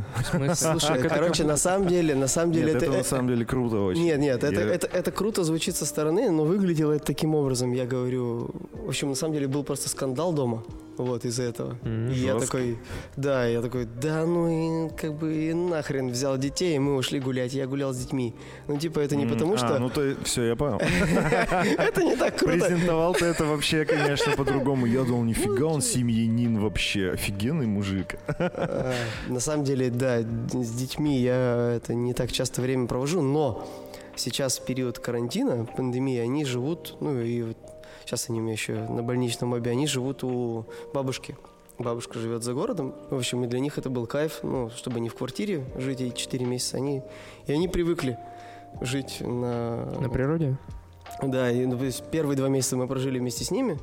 Слушай, короче, на самом деле, на самом деле Нет, это, это, на самом деле круто очень. Нет, нет, это, это, это круто звучит со стороны, но выглядело это таким образом. Я говорю, в общем, на самом деле был просто скандал дома, вот из-за этого. М. И я Жестко. такой, да, я такой, да ну и как бы и нахрен взял детей, и мы ушли гулять, я гулял с детьми. Ну типа это не М, потому а, что... ну то все, я понял. Это не так круто. Презентовал ты это вообще, конечно, по-другому. Я думал, нифига он семьянин вообще. Офигенный мужик. А, На самом деле, да, с детьми я это не так часто время провожу, но сейчас в период карантина, пандемии, они живут, ну и вот сейчас они у меня еще на больничном обе, они живут у бабушки. Бабушка живет за городом. В общем, и для них это был кайф, ну, чтобы не в квартире жить эти 4 месяца. Они, и они привыкли жить на... На природе? Да, и, ну, то есть первые два месяца мы прожили вместе с ними.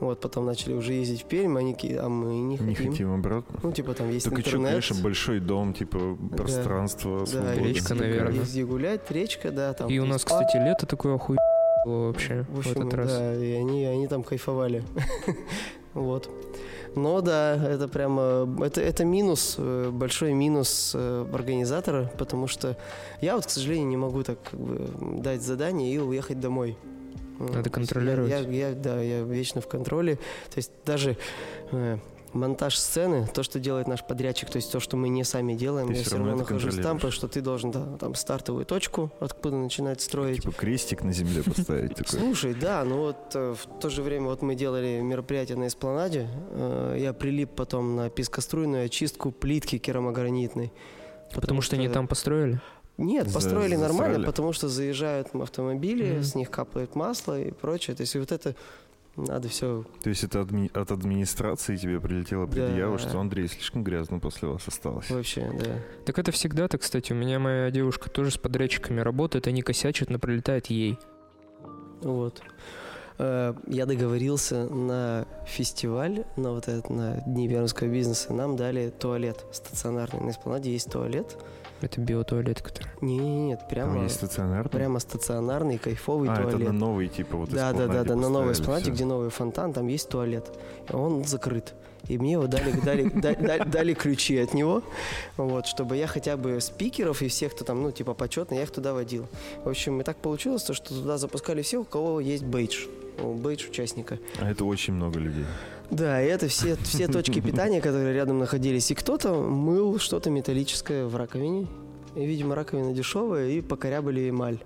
Вот, потом начали уже ездить в Пермь, они, ки- а мы не хотим. Не хотим обратно. Ну, типа, там есть Только что, интернет. конечно, большой дом, типа пространство, Да, свобода. речка, везде, наверное. Везде гулять, речка, да, там. И у нас, кстати, лето такое охуенно было вообще в в общем, этот раз. да, и они, они там кайфовали. вот. Но да, это прямо, это, это минус, э, большой минус э, организатора, потому что я вот, к сожалению, не могу так как бы дать задание и уехать домой. Надо контролировать. Я, я- я- да, я вечно в контроле. То есть даже э, монтаж сцены, то, что делает наш подрядчик, то есть то, что мы не сами делаем, Ты я все равно равно нахожусь там, потому что ты должен да, там стартовую точку, откуда начинать строить. Типа крестик на земле поставить такой. Слушай, да, ну вот э, в то же время вот мы делали мероприятие на Эспланаде, э, я прилип потом на пескоструйную очистку плитки керамогранитной. Потому что они там построили? Нет, За- построили нормально, засрали. потому что заезжают автомобили, Мгм. с них капает масло и прочее. То есть вот это надо все... То есть это адми- от администрации тебе прилетела предъява, Да. что Андрей слишком грязно после вас осталось. Вообще, да. Так это всегда так, кстати. У меня моя девушка тоже с подрядчиками работает, они косячат, но прилетает ей. Вот. Э, Я договорился на фестиваль, на вот этот, на Дни пермского бизнеса. Нам дали туалет стационарный. На Эспланаде есть туалет. Это биотуалет, который... Не, нет, Там прямо, есть стационарный? прямо стационарный, кайфовый а, это туалет. на новый, типа, вот да, да, да, да, на новой эспланаде, где новый фонтан, там есть туалет. И Он закрыт. И мне вот дали, дали, да- да- дали ключи от него, вот, чтобы я хотя бы спикеров и всех, кто там, ну, типа, почетный, я их туда водил. В общем, и так получилось, то, что туда запускали всех, у кого есть бейдж. Бейдж участника. А это очень много людей. Да, и это все, все точки питания, которые рядом находились. И кто-то мыл что-то металлическое в раковине. И, видимо, раковина дешевая, и покорябали эмаль.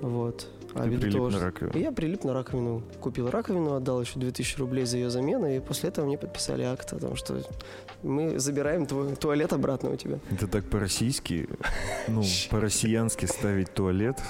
Вот. А Ты прилип тоже. на раковину. И я прилип на раковину. Купил раковину, отдал еще 2000 рублей за ее замену, и после этого мне подписали акт о том, что мы забираем твой туалет обратно у тебя. Это так по-российски, ну, по-россиянски ставить туалет,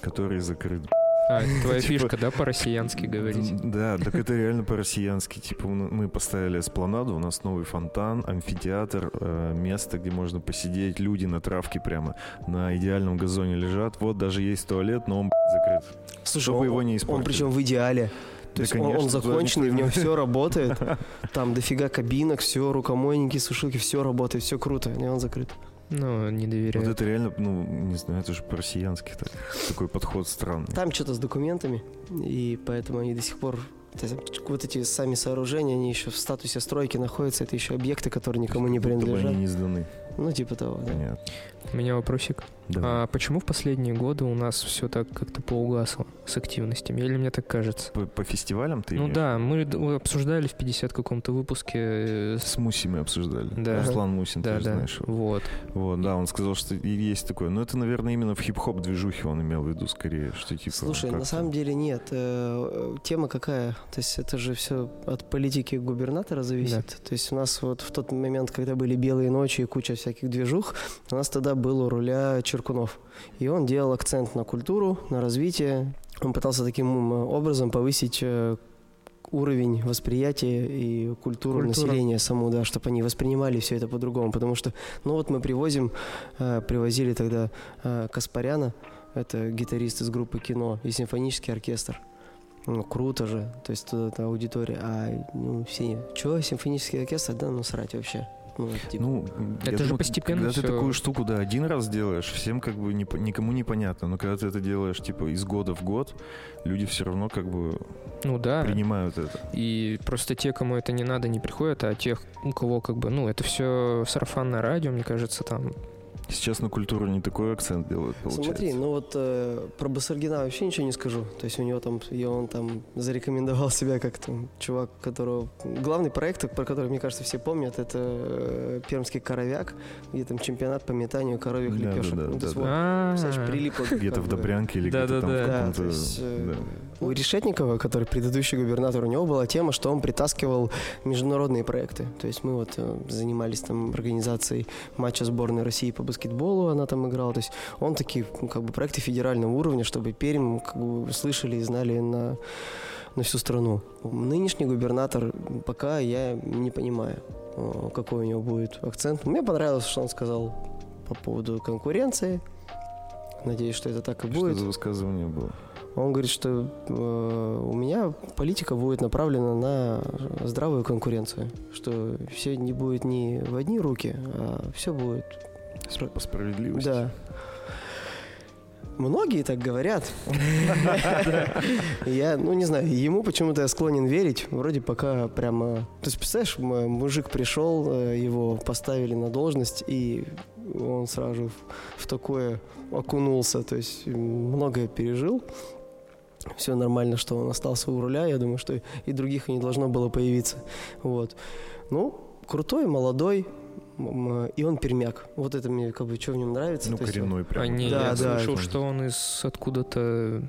который закрыт. А, это твоя Типа- фишка, да, по-россиянски говорить? Да, так это реально по-россиянски. Типа м- мы поставили эспланаду, у нас новый фонтан, амфитеатр, э, место, где можно посидеть, люди на травке прямо на идеальном газоне лежат. Вот даже есть туалет, но он закрыт. Слушай, Чтобы он, его не он испортили. причем в идеале. То То есть он, он законченный, в нем все работает. Там дофига кабинок, все, рукомойники, сушилки, все работает, все круто, и он закрыт. Ну, не доверяю. Вот это реально, ну, не знаю, это же по-россиянски так, такой подход странный. Там что-то с документами, и поэтому они до сих пор вот эти сами сооружения, они еще в статусе стройки находятся, это еще объекты, которые никому не принадлежат. они не сданы. Ну, типа того, да. Понятно. У меня вопросик. Да. А почему в последние годы у нас все так как-то поугасло с активностями? Или мне так кажется? По, по фестивалям ты Ну имеешь? да, мы обсуждали в 50 каком-то выпуске. э, с- С Муси мы обсуждали. Да. Руслан Мусин, Да, ты же да. знаешь. его. Вот. Вот, да, он сказал, что есть такое. Но это, наверное, именно в хип-хоп движухе он имел в виду скорее, что типа... Слушай, на самом деле нет. Э, Тема какая? То есть это же все от политики губернатора зависит. То есть у нас вот в тот момент, когда были белые ночи и куча всяких движух, у нас тогда был у руля Черкунов. И он делал акцент на культуру, на развитие. Он пытался таким образом повысить э, уровень восприятия и культуру Культура. населения саму, да, чтобы они воспринимали все это по-другому. Потому что, ну вот мы привозим, э, привозили тогда э, Каспаряна, это гитарист из группы кино и симфонический оркестр. Ну, круто же, то есть тут аудитория. А ну, все, что, симфонический оркестр? Да ну срать вообще. Ну, типа, Ну, Это же думаю, постепенно Когда ты всё. такую штуку, да, один раз делаешь, всем как бы не никому не понятно. Но когда ты это делаешь, типа, из года в год, люди все равно как бы Ну да. принимают это. И просто те, кому это не надо, не приходят, а тех, у кого как бы, ну, это все сарафанное радио, мне кажется, там. Сейчас на культуру не такой акцент делают, получается. Смотри, ну вот э, про Басаргина вообще ничего не скажу. То есть у него там, и он там зарекомендовал себя как там чувак, которого... Главный проект, про который, мне кажется, все помнят, это э, Пермский коровяк, где там чемпионат по метанию коровьих Да, лепешек. да, да, Ну, да, вот, А, представляешь, прилипло. Где-то в. Добрянке или Да, где-то да, там да. в Да, каком-то... э, да. У Решетникова, который предыдущий губернатор, у него была тема, что он притаскивал международные проекты. То есть мы вот э, занимались там организацией матча сборной России по баскетболу, она там играла. То есть он такие ну, как бы проекты федерального уровня, чтобы Пермь как бы слышали и знали на на всю страну. Нынешний губернатор пока я не понимаю, э, какой у него будет акцент. Мне понравилось, что он сказал по поводу конкуренции. Надеюсь, что это так и Что будет. за высказывание было? Он говорит, что э, у меня политика будет направлена на здравую конкуренцию, что все не будет не в одни руки, а все будет. Спро- По справедливости. Да. Многие так говорят. Я, ну не знаю, ему почему-то я склонен верить. Вроде пока прямо... То есть, представляешь, мужик пришел, э, его поставили на должность, и он сразу в- такое окунулся. То есть многое пережил. Все нормально, что он остался у руля. Я думаю, что и других и не должно было появиться. Вот. Ну, крутой, молодой, и он пермяк. Вот это мне как бы что в нем нравится. Ну, То есть он- коренной прям. А не, Да, я да, слышал, это- что он из откуда-то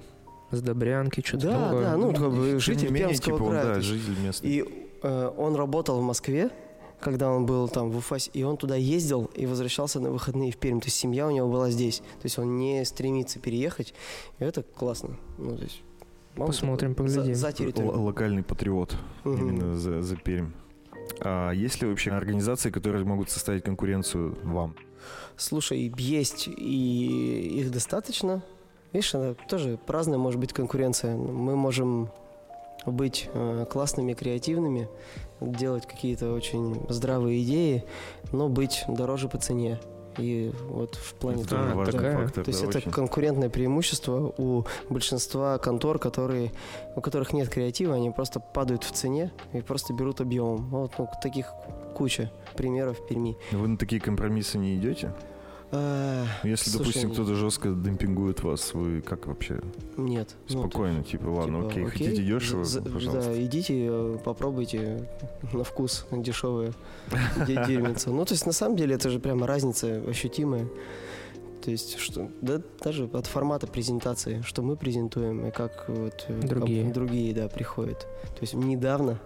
с Добрянки, что-то Да, такое. да, ну, как бы житель менее, Пермского типа, он, края. да, то есть. житель местный. И э, он работал в Москве, когда он был там в Уфасе, и он туда ездил и возвращался на выходные в Пермь. То есть семья у него была здесь. То есть он не стремится переехать. И это классно. Ну, то есть он Посмотрим, такой за- поглядим. За, Л- территорию. локальный патриот Мгм. именно за, за Пермь. А есть ли вообще организации, которые могут составить конкуренцию вам? Слушай, есть, и их достаточно. Видишь, она тоже разная может быть конкуренция. Мы можем быть э, классными, креативными, делать какие-то очень здравые идеи, но быть дороже по цене. И вот в плане Это того, тоже важный такая. фактор. то есть да, это очень. конкурентное преимущество у большинства контор, которые, у которых нет креатива, они просто падают в цене и просто берут объемом. Вот ну, таких куча примеров в Перми. Вы на такие компромиссы не идете? Если, слушай, допустим, кто-то жестко демпингует вас, вы как вообще? Нет. Ну, Спокойно, типа, ладно, Типа, окей, хотите дешево, за- пожалуйста. Да, идите, э, попробуйте на вкус дешевые де- дерьмица. Ну, то есть, на самом деле, это же прямо разница ощутимая. То есть, что, да, даже от формата презентации, что мы презентуем, и как вот э, Другие. ком- другие, да, приходят. То есть, недавно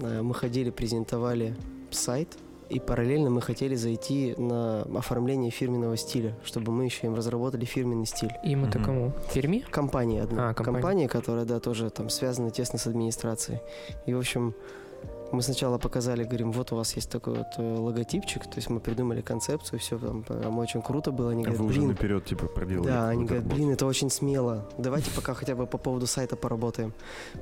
э, мы ходили, презентовали сайт, и параллельно мы хотели зайти на оформление фирменного стиля, чтобы мы еще им разработали фирменный стиль. Им это кому? Перми? Компания одна. А, компания. компания, которая, да, тоже там связана тесно с администрацией. И, в общем, Мы сначала показали, говорим, вот у вас есть такой вот э, логотипчик, то есть мы придумали концепцию, все там, там очень круто было. Они А говорят, вы уже блин, наперед, типа, проделали. да, они говорят, работу. блин, это очень смело. Давайте пока хотя бы по поводу сайта поработаем.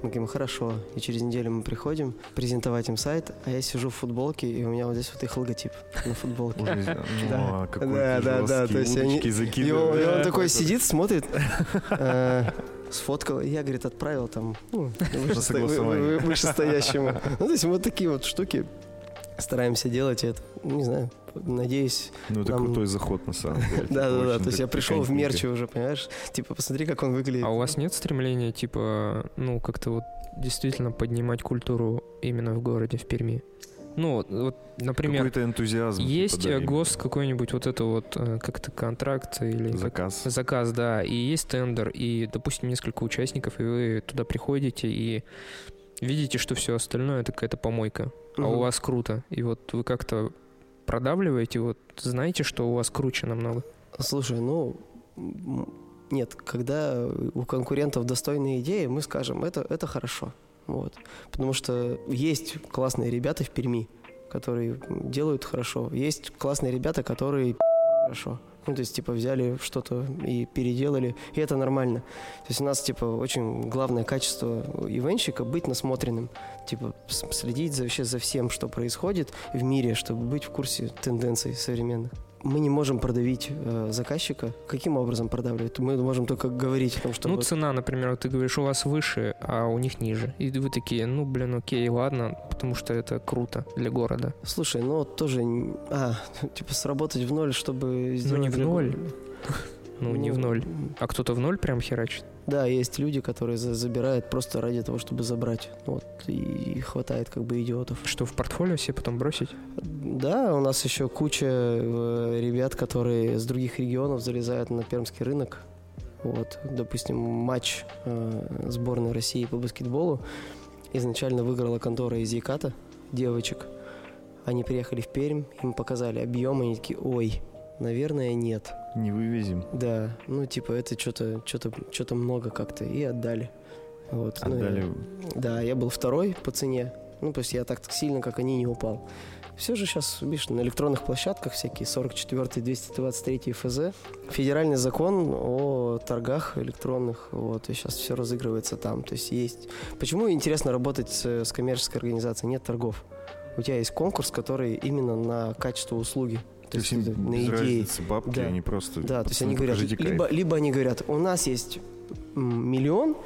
Мы говорим, хорошо. И через неделю мы приходим презентовать им сайт, а я сижу в футболке, и у меня вот здесь вот их логотип на футболке. Ну, Да. а Да, да, да, то есть они- И он, такой сидит, смотрит, э, сфоткал, я, говорит, отправил там ну, вышестоящему. Ну, то есть вот такие вот штуки стараемся делать, это, ну, не знаю, надеюсь. Ну, это нам- крутой заход, на самом деле. Да, да, да. То есть я пришел в мерче уже, понимаешь? Типа, посмотри, как он выглядит. А у вас нет стремления, типа, ну, как-то вот действительно поднимать культуру именно в городе, в Перми? Ну, вот- например, Какой-то энтузиазм. типа, есть да, э, именно. ГОСТ какой-нибудь вот это вот э, как-то контракт или как- Заказ. заказ, да, и есть тендер, и, допустим, несколько участников, и вы туда приходите и видите, что все остальное это какая-то помойка, а у вас круто, и вот вы как-то продавливаете, вот знаете, что у вас круче намного. Слушай, ну, нет, когда у конкурентов достойные идеи, мы скажем, это, это хорошо. Вот. Потому что есть классные ребята в Перми, которые делают хорошо. Есть классные ребята, которые хорошо. Ну, то есть, типа, взяли что-то и переделали, и это нормально. То есть у нас, типа, очень главное качество ивенщика — быть насмотренным. Типа, следить за, вообще за всем, что происходит в мире, чтобы быть в курсе тенденций современных. Мы не можем продавить э, заказчика. Каким образом продавливать? Мы можем только говорить о том, что... ну, вот- цена, например, вот ты говоришь, у вас выше, а у них ниже. И вы такие, ну, блин, окей, ладно, потому что это круто для города. Слушай, ну тоже... А, типа сработать в ноль, чтобы сделать... не в для ноль. Ну, не в ноль. А кто-то в ноль прям херачит? Да, есть люди, которые за- забирают просто ради того, чтобы забрать. Вот, и, хватает как бы идиотов. Что, в портфолио себе потом бросить? Да, у нас еще куча э, ребят, которые с других регионов залезают на пермский рынок. Вот, допустим, матч э, сборной России по баскетболу изначально выиграла контора из Яката, девочек. Они приехали в Пермь, им показали объем, они такие, ой, наверное, нет. Не вывезем. Да, ну типа это что-то что-то что-то много как-то и отдали. Вот. ну, Отдали. да, я был второй по цене. Ну, то есть я так сильно, как они, не упал. Все же сейчас, видишь, на электронных площадках всякие 44 223 ФЗ. Федеральный закон о торгах электронных, вот, и сейчас все разыгрывается там. То есть есть... Почему интересно работать с, с коммерческой организацией? Нет торгов. У тебя есть конкурс, который именно на качество услуги. То есть им это на без идеи. разницы бабки, Да. они просто... Да, то есть «Пацаны, они говорят, покажите кайф». либо, либо они говорят, у нас есть миллион,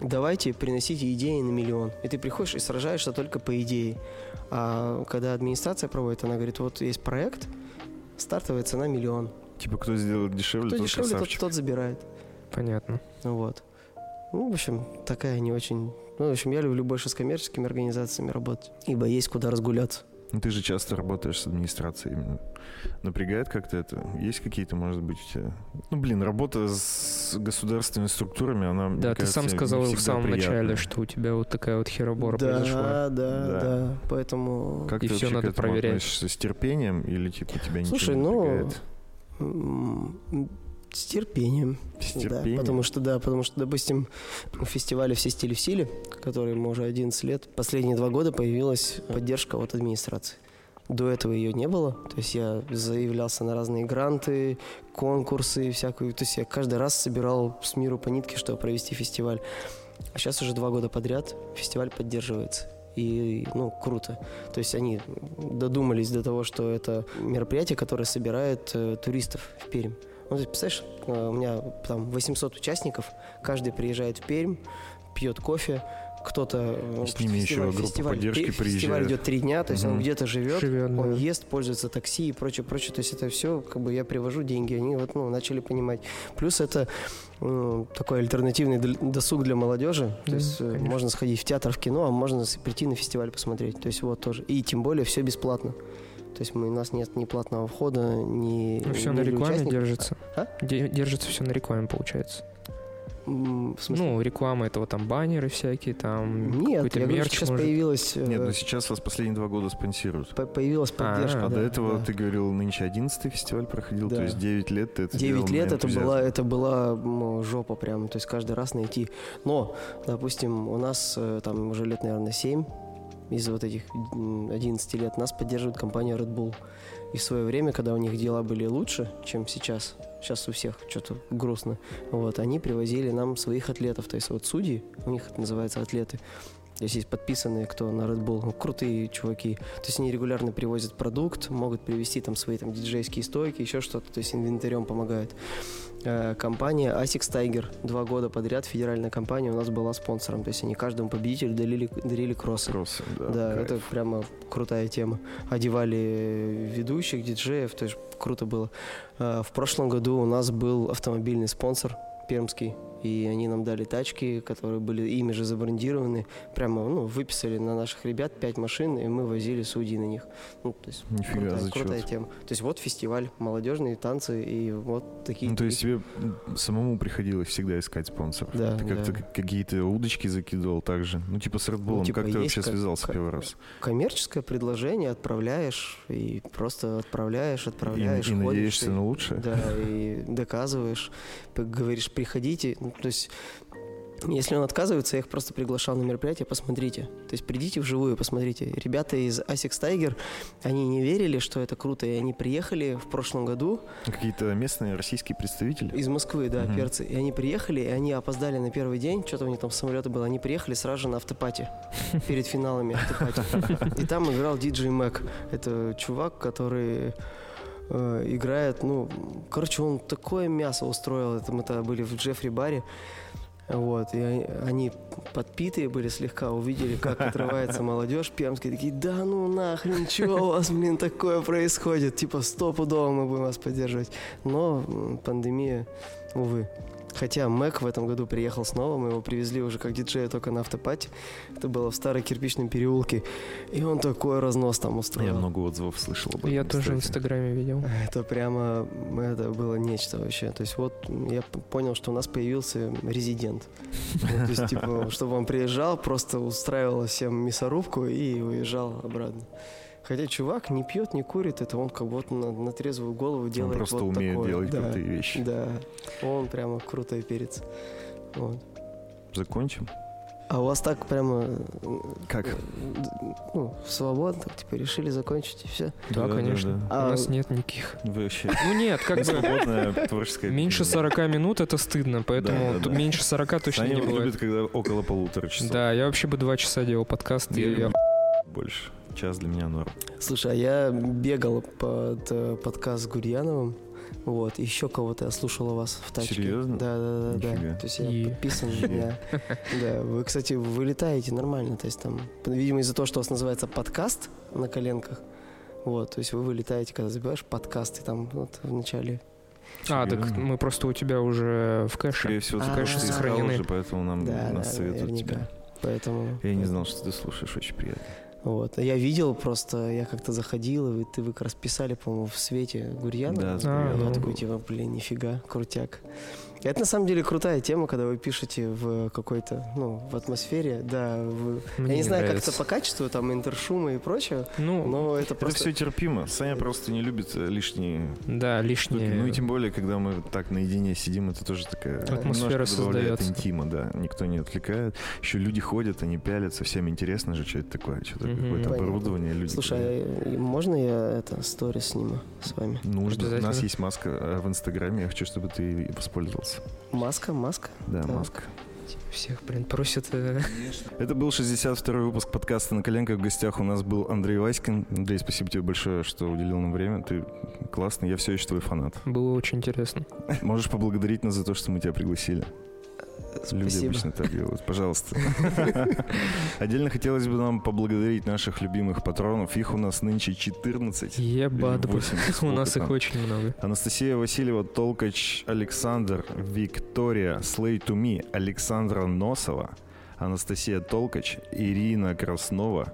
давайте приносите идеи на миллион. И ты приходишь и сражаешься только по идее. А когда администрация проводит, она говорит, вот есть проект, стартовая цена миллион. Типа, кто сделает дешевле, Кто тот дешевле, тот, красавчик. тот забирает. Понятно. Вот. Ну, в общем, такая не очень... Ну, в общем, я люблю больше с коммерческими организациями работать, ибо есть куда разгуляться. Ну, ты же часто работаешь с администрацией именно. Напрягает как-то это? Есть какие-то, может быть, у тебя... Ну, блин, работа с государственными структурами, она, Да, ты кажется, сам сказал в самом приятная. начале, что у тебя вот такая вот херобора да, произошла. да, да, Да. Поэтому... Как И ты вообще надо к этому проверять. относишься? С терпением или, типа, тебя ничего Слушай, не ну, напрягает? С терпением. С Да, терпением? потому что, да, потому что, допустим, в фестивале «Все стили в силе», который ему уже 11 лет, последние два года появилась поддержка от администрации. До этого ее не было. То есть я заявлялся на разные гранты, конкурсы всякую. То есть я каждый раз собирал с миру по нитке, чтобы провести фестиваль. А сейчас уже два года подряд фестиваль поддерживается. И, ну, круто. То есть они додумались до того, что это мероприятие, которое собирает э, туристов в Пермь. Ну, ты представляешь, э, у меня там 800 участников, каждый приезжает в Пермь, пьет кофе, кто-то... э, С ними еще фестиваль- группа фестиваль- поддержки фестиваль приезжает. идет три дня, то есть он Мгм. где-то живет, Живет, он да. ест, пользуется такси и прочее, прочее. То есть это все, как бы я привожу деньги, они вот, ну, начали понимать. Плюс это м, такой альтернативный досуг для молодежи. То Да, есть э, конечно. можно сходить в театр, в кино, а можно прийти на фестиваль посмотреть. То есть вот тоже. И тем более все бесплатно. То есть мы, у нас нет ни платного входа, ни... Ну, все ни на рекламе участников. держится. А? Де- Держится все на рекламе, получается. В смысле? Ну, реклама этого там баннеры всякие, там Нет, какой-то я говорю, мерч, сейчас может. появилась, э, Нет, но сейчас вас последние два года спонсируют. по- появилась А, поддержка. А да, до этого да. ты говорил, нынче 11 фестиваль проходил, Да. то есть 9 лет ты это 9 делал на лет это была, это была ну, жопа прям, то есть каждый раз найти. Но, допустим, у нас э, там уже лет, наверное, 7, из вот этих м, 11 лет нас поддерживает компания Red Bull. И в свое время, когда у них дела были лучше, чем сейчас, сейчас у всех что-то грустно, вот, они привозили нам своих атлетов. То есть вот судьи, у них это называется атлеты, то есть есть подписанные, кто на Red Bull, ну, крутые чуваки. То есть они регулярно привозят продукт, могут привезти там свои там диджейские стойки, еще что-то, то есть инвентарем помогают. Э, компания Asics Tiger два года подряд федеральная компания у нас была спонсором, то есть они каждому победителю дарили, дарили кроссы. Кроссы, да. Да, кайф. это прямо крутая тема. Одевали ведущих, диджеев, то есть круто было. А, В прошлом году у нас был автомобильный спонсор пермский, и они нам дали тачки, которые были ими же забрендированы. Прямо, ну, выписали на наших ребят пять машин, и мы возили судей на них. Ну, то есть Нифига, крутая, зачет. крутая тема. То есть вот фестиваль, молодежные танцы, и вот такие... Ну, то есть тебе самому приходилось всегда искать спонсоров? Да, Ты как-то да. какие-то удочки закидывал также? Ну, типа с Red Bull. типа, как ты вообще связался как- первый раз? коммерческое предложение отправляешь, и просто отправляешь, И, отправляешь, и ходишь, надеешься и- на лучшее? Да, и доказываешь, говоришь, приходите. Ну, то есть, если он отказывается, я их просто приглашал на мероприятие, посмотрите. То есть придите вживую, посмотрите. Ребята из Asics Tiger, они не верили, что это круто, и они приехали в прошлом году Какие-то местные российские представители? из Москвы, да, Мгм. перцы. И они приехали, и они опоздали на первый день, что-то у них там самолета было. Они приехали сразу же на автопати, перед финалами автопати. И там играл диджей Мэг. Это чувак, который э, играет, ну, короче, он такое мясо устроил. Это мы тогда были в Джеффри баре. Вот, и они- подпитые были слегка, увидели, как отрывается молодежь пермская, такие, да ну нахрен, что у вас, блин, такое происходит? Типа, стопудово мы будем вас поддерживать. Но пандемия, увы. Хотя Мэг в этом году приехал снова, мы его привезли уже как диджея только на автопате. Это было в старой кирпичном переулке. И он такой разнос там устроил. Я много отзывов слышал об этом. Я тоже в. Инстаграме видел. Это прямо, это было нечто вообще. То есть вот я понял, что у нас появился резидент. То есть, типа, чтобы он приезжал, просто устраивал всем мясорубку и уезжал обратно. Хотя чувак не пьет, не курит, это он как будто на, на трезвую голову Он делает просто вот умеет такое. делать да, крутые вещи. Да, он прямо крутой перец. Вот. Закончим? А у вас так прямо, э, Как? э, ну, свободно, так, типа, решили закончить и все? Да, конечно. да. А- У нас нет никаких. Вообще Ну нет, как бы свободная творческая... меньше 40 минут это стыдно, поэтому Да, да, тут да. меньше 40 точно Саня не бывает. любит, когда около полутора часов. Да, я вообще бы два часа делал подкаст. и Я больше. Час для меня норм. Слушай, а я бегал под э, подкаст с Гурьяновым. Вот, еще кого-то я слушал у вас в тачке. Серьезно? Да, да, да, да. То есть я И- подписан на меня. Да, вы, кстати, вылетаете нормально. То есть там, видимо, из-за того, что у вас называется подкаст на коленках. Вот, то есть вы вылетаете, когда забиваешь подкаст, и там вот в начале. А, так мы просто у тебя уже в кэше. Скорее всего, А, ты, конечно, искал сохранены. уже, поэтому нам Да, нас да, советуют наверняка. тебя. Поэтому. Я не знал, что ты слушаешь, очень приятно. Вот. А Я видел просто, я как-то заходил, и вы, ты вы как раз писали, по-моему, в свете Гурьянова. Да, с А, Гурьяновым. Я ну. такой, типа, блин, нифига, крутяк. Это на самом деле крутая тема, когда вы пишете в какой-то, ну, в атмосфере, да, в- Мне я не знаю, как нравится. это по качеству, там, интершумы и прочее, Ну, но это Это просто... все терпимо. Саня просто не любит э, лишние да, штуки. лишнее. Ну и тем более, когда мы так наедине сидим, это тоже такая Атмосфера создается. интима, да. Никто не отвлекает. Еще люди ходят, они пялятся, всем интересно же, что это такое, что-то Мгм. какое-то Понятно. оборудование. Люди Слушай, а можно я это сторис сниму с вами? Нужно. У нас есть маска э, в Инстаграме, я хочу, чтобы ты ей воспользовался. Маска, маска? Да, Так. маска. Всех, блин, просят. э, Это был 62-й выпуск подкаста «На коленках». В гостях у нас был Андрей Васькин. Андрей, спасибо тебе большое, что уделил нам время. Ты классный, я все еще твой фанат. Было очень интересно. Можешь поблагодарить нас за то, что мы тебя пригласили. Люди Спасибо. обычно так делают. Пожалуйста. Отдельно хотелось бы нам поблагодарить наших любимых патронов. Их у нас нынче 14. Ебать, Или 8, у нас их очень много. Анастасия Васильева, Толкач, Александр, Виктория, Slay to Me, Александра Носова, Анастасия Толкач, Ирина Краснова,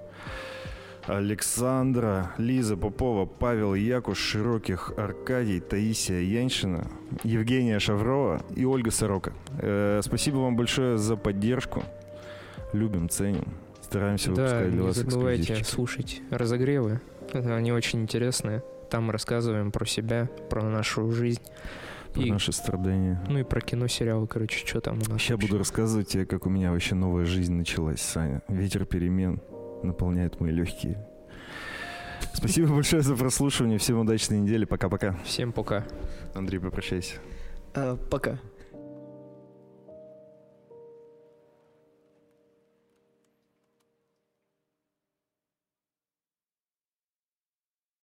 Александра, Лиза Попова, Павел Якуш, Широких, Аркадий, Таисия Яншина, Евгения Шаврова и Ольга Сорока. Э, спасибо вам большое за поддержку. Любим, ценим. Стараемся Да, выпускать для не вас забывайте эксклюзивчики. слушать разогревы. Это Они очень интересные. Там рассказываем про себя, про нашу жизнь. Про И- наши страдания. Ну и про кино, сериалы, короче, что там у нас. Сейчас вообще. буду рассказывать тебе, как у меня вообще новая жизнь началась, Саня. Ветер перемен. Наполняют мои легкие. Спасибо большое за прослушивание. Всем удачной недели. Пока-пока. Всем пока. Андрей, попрощайся. А, пока.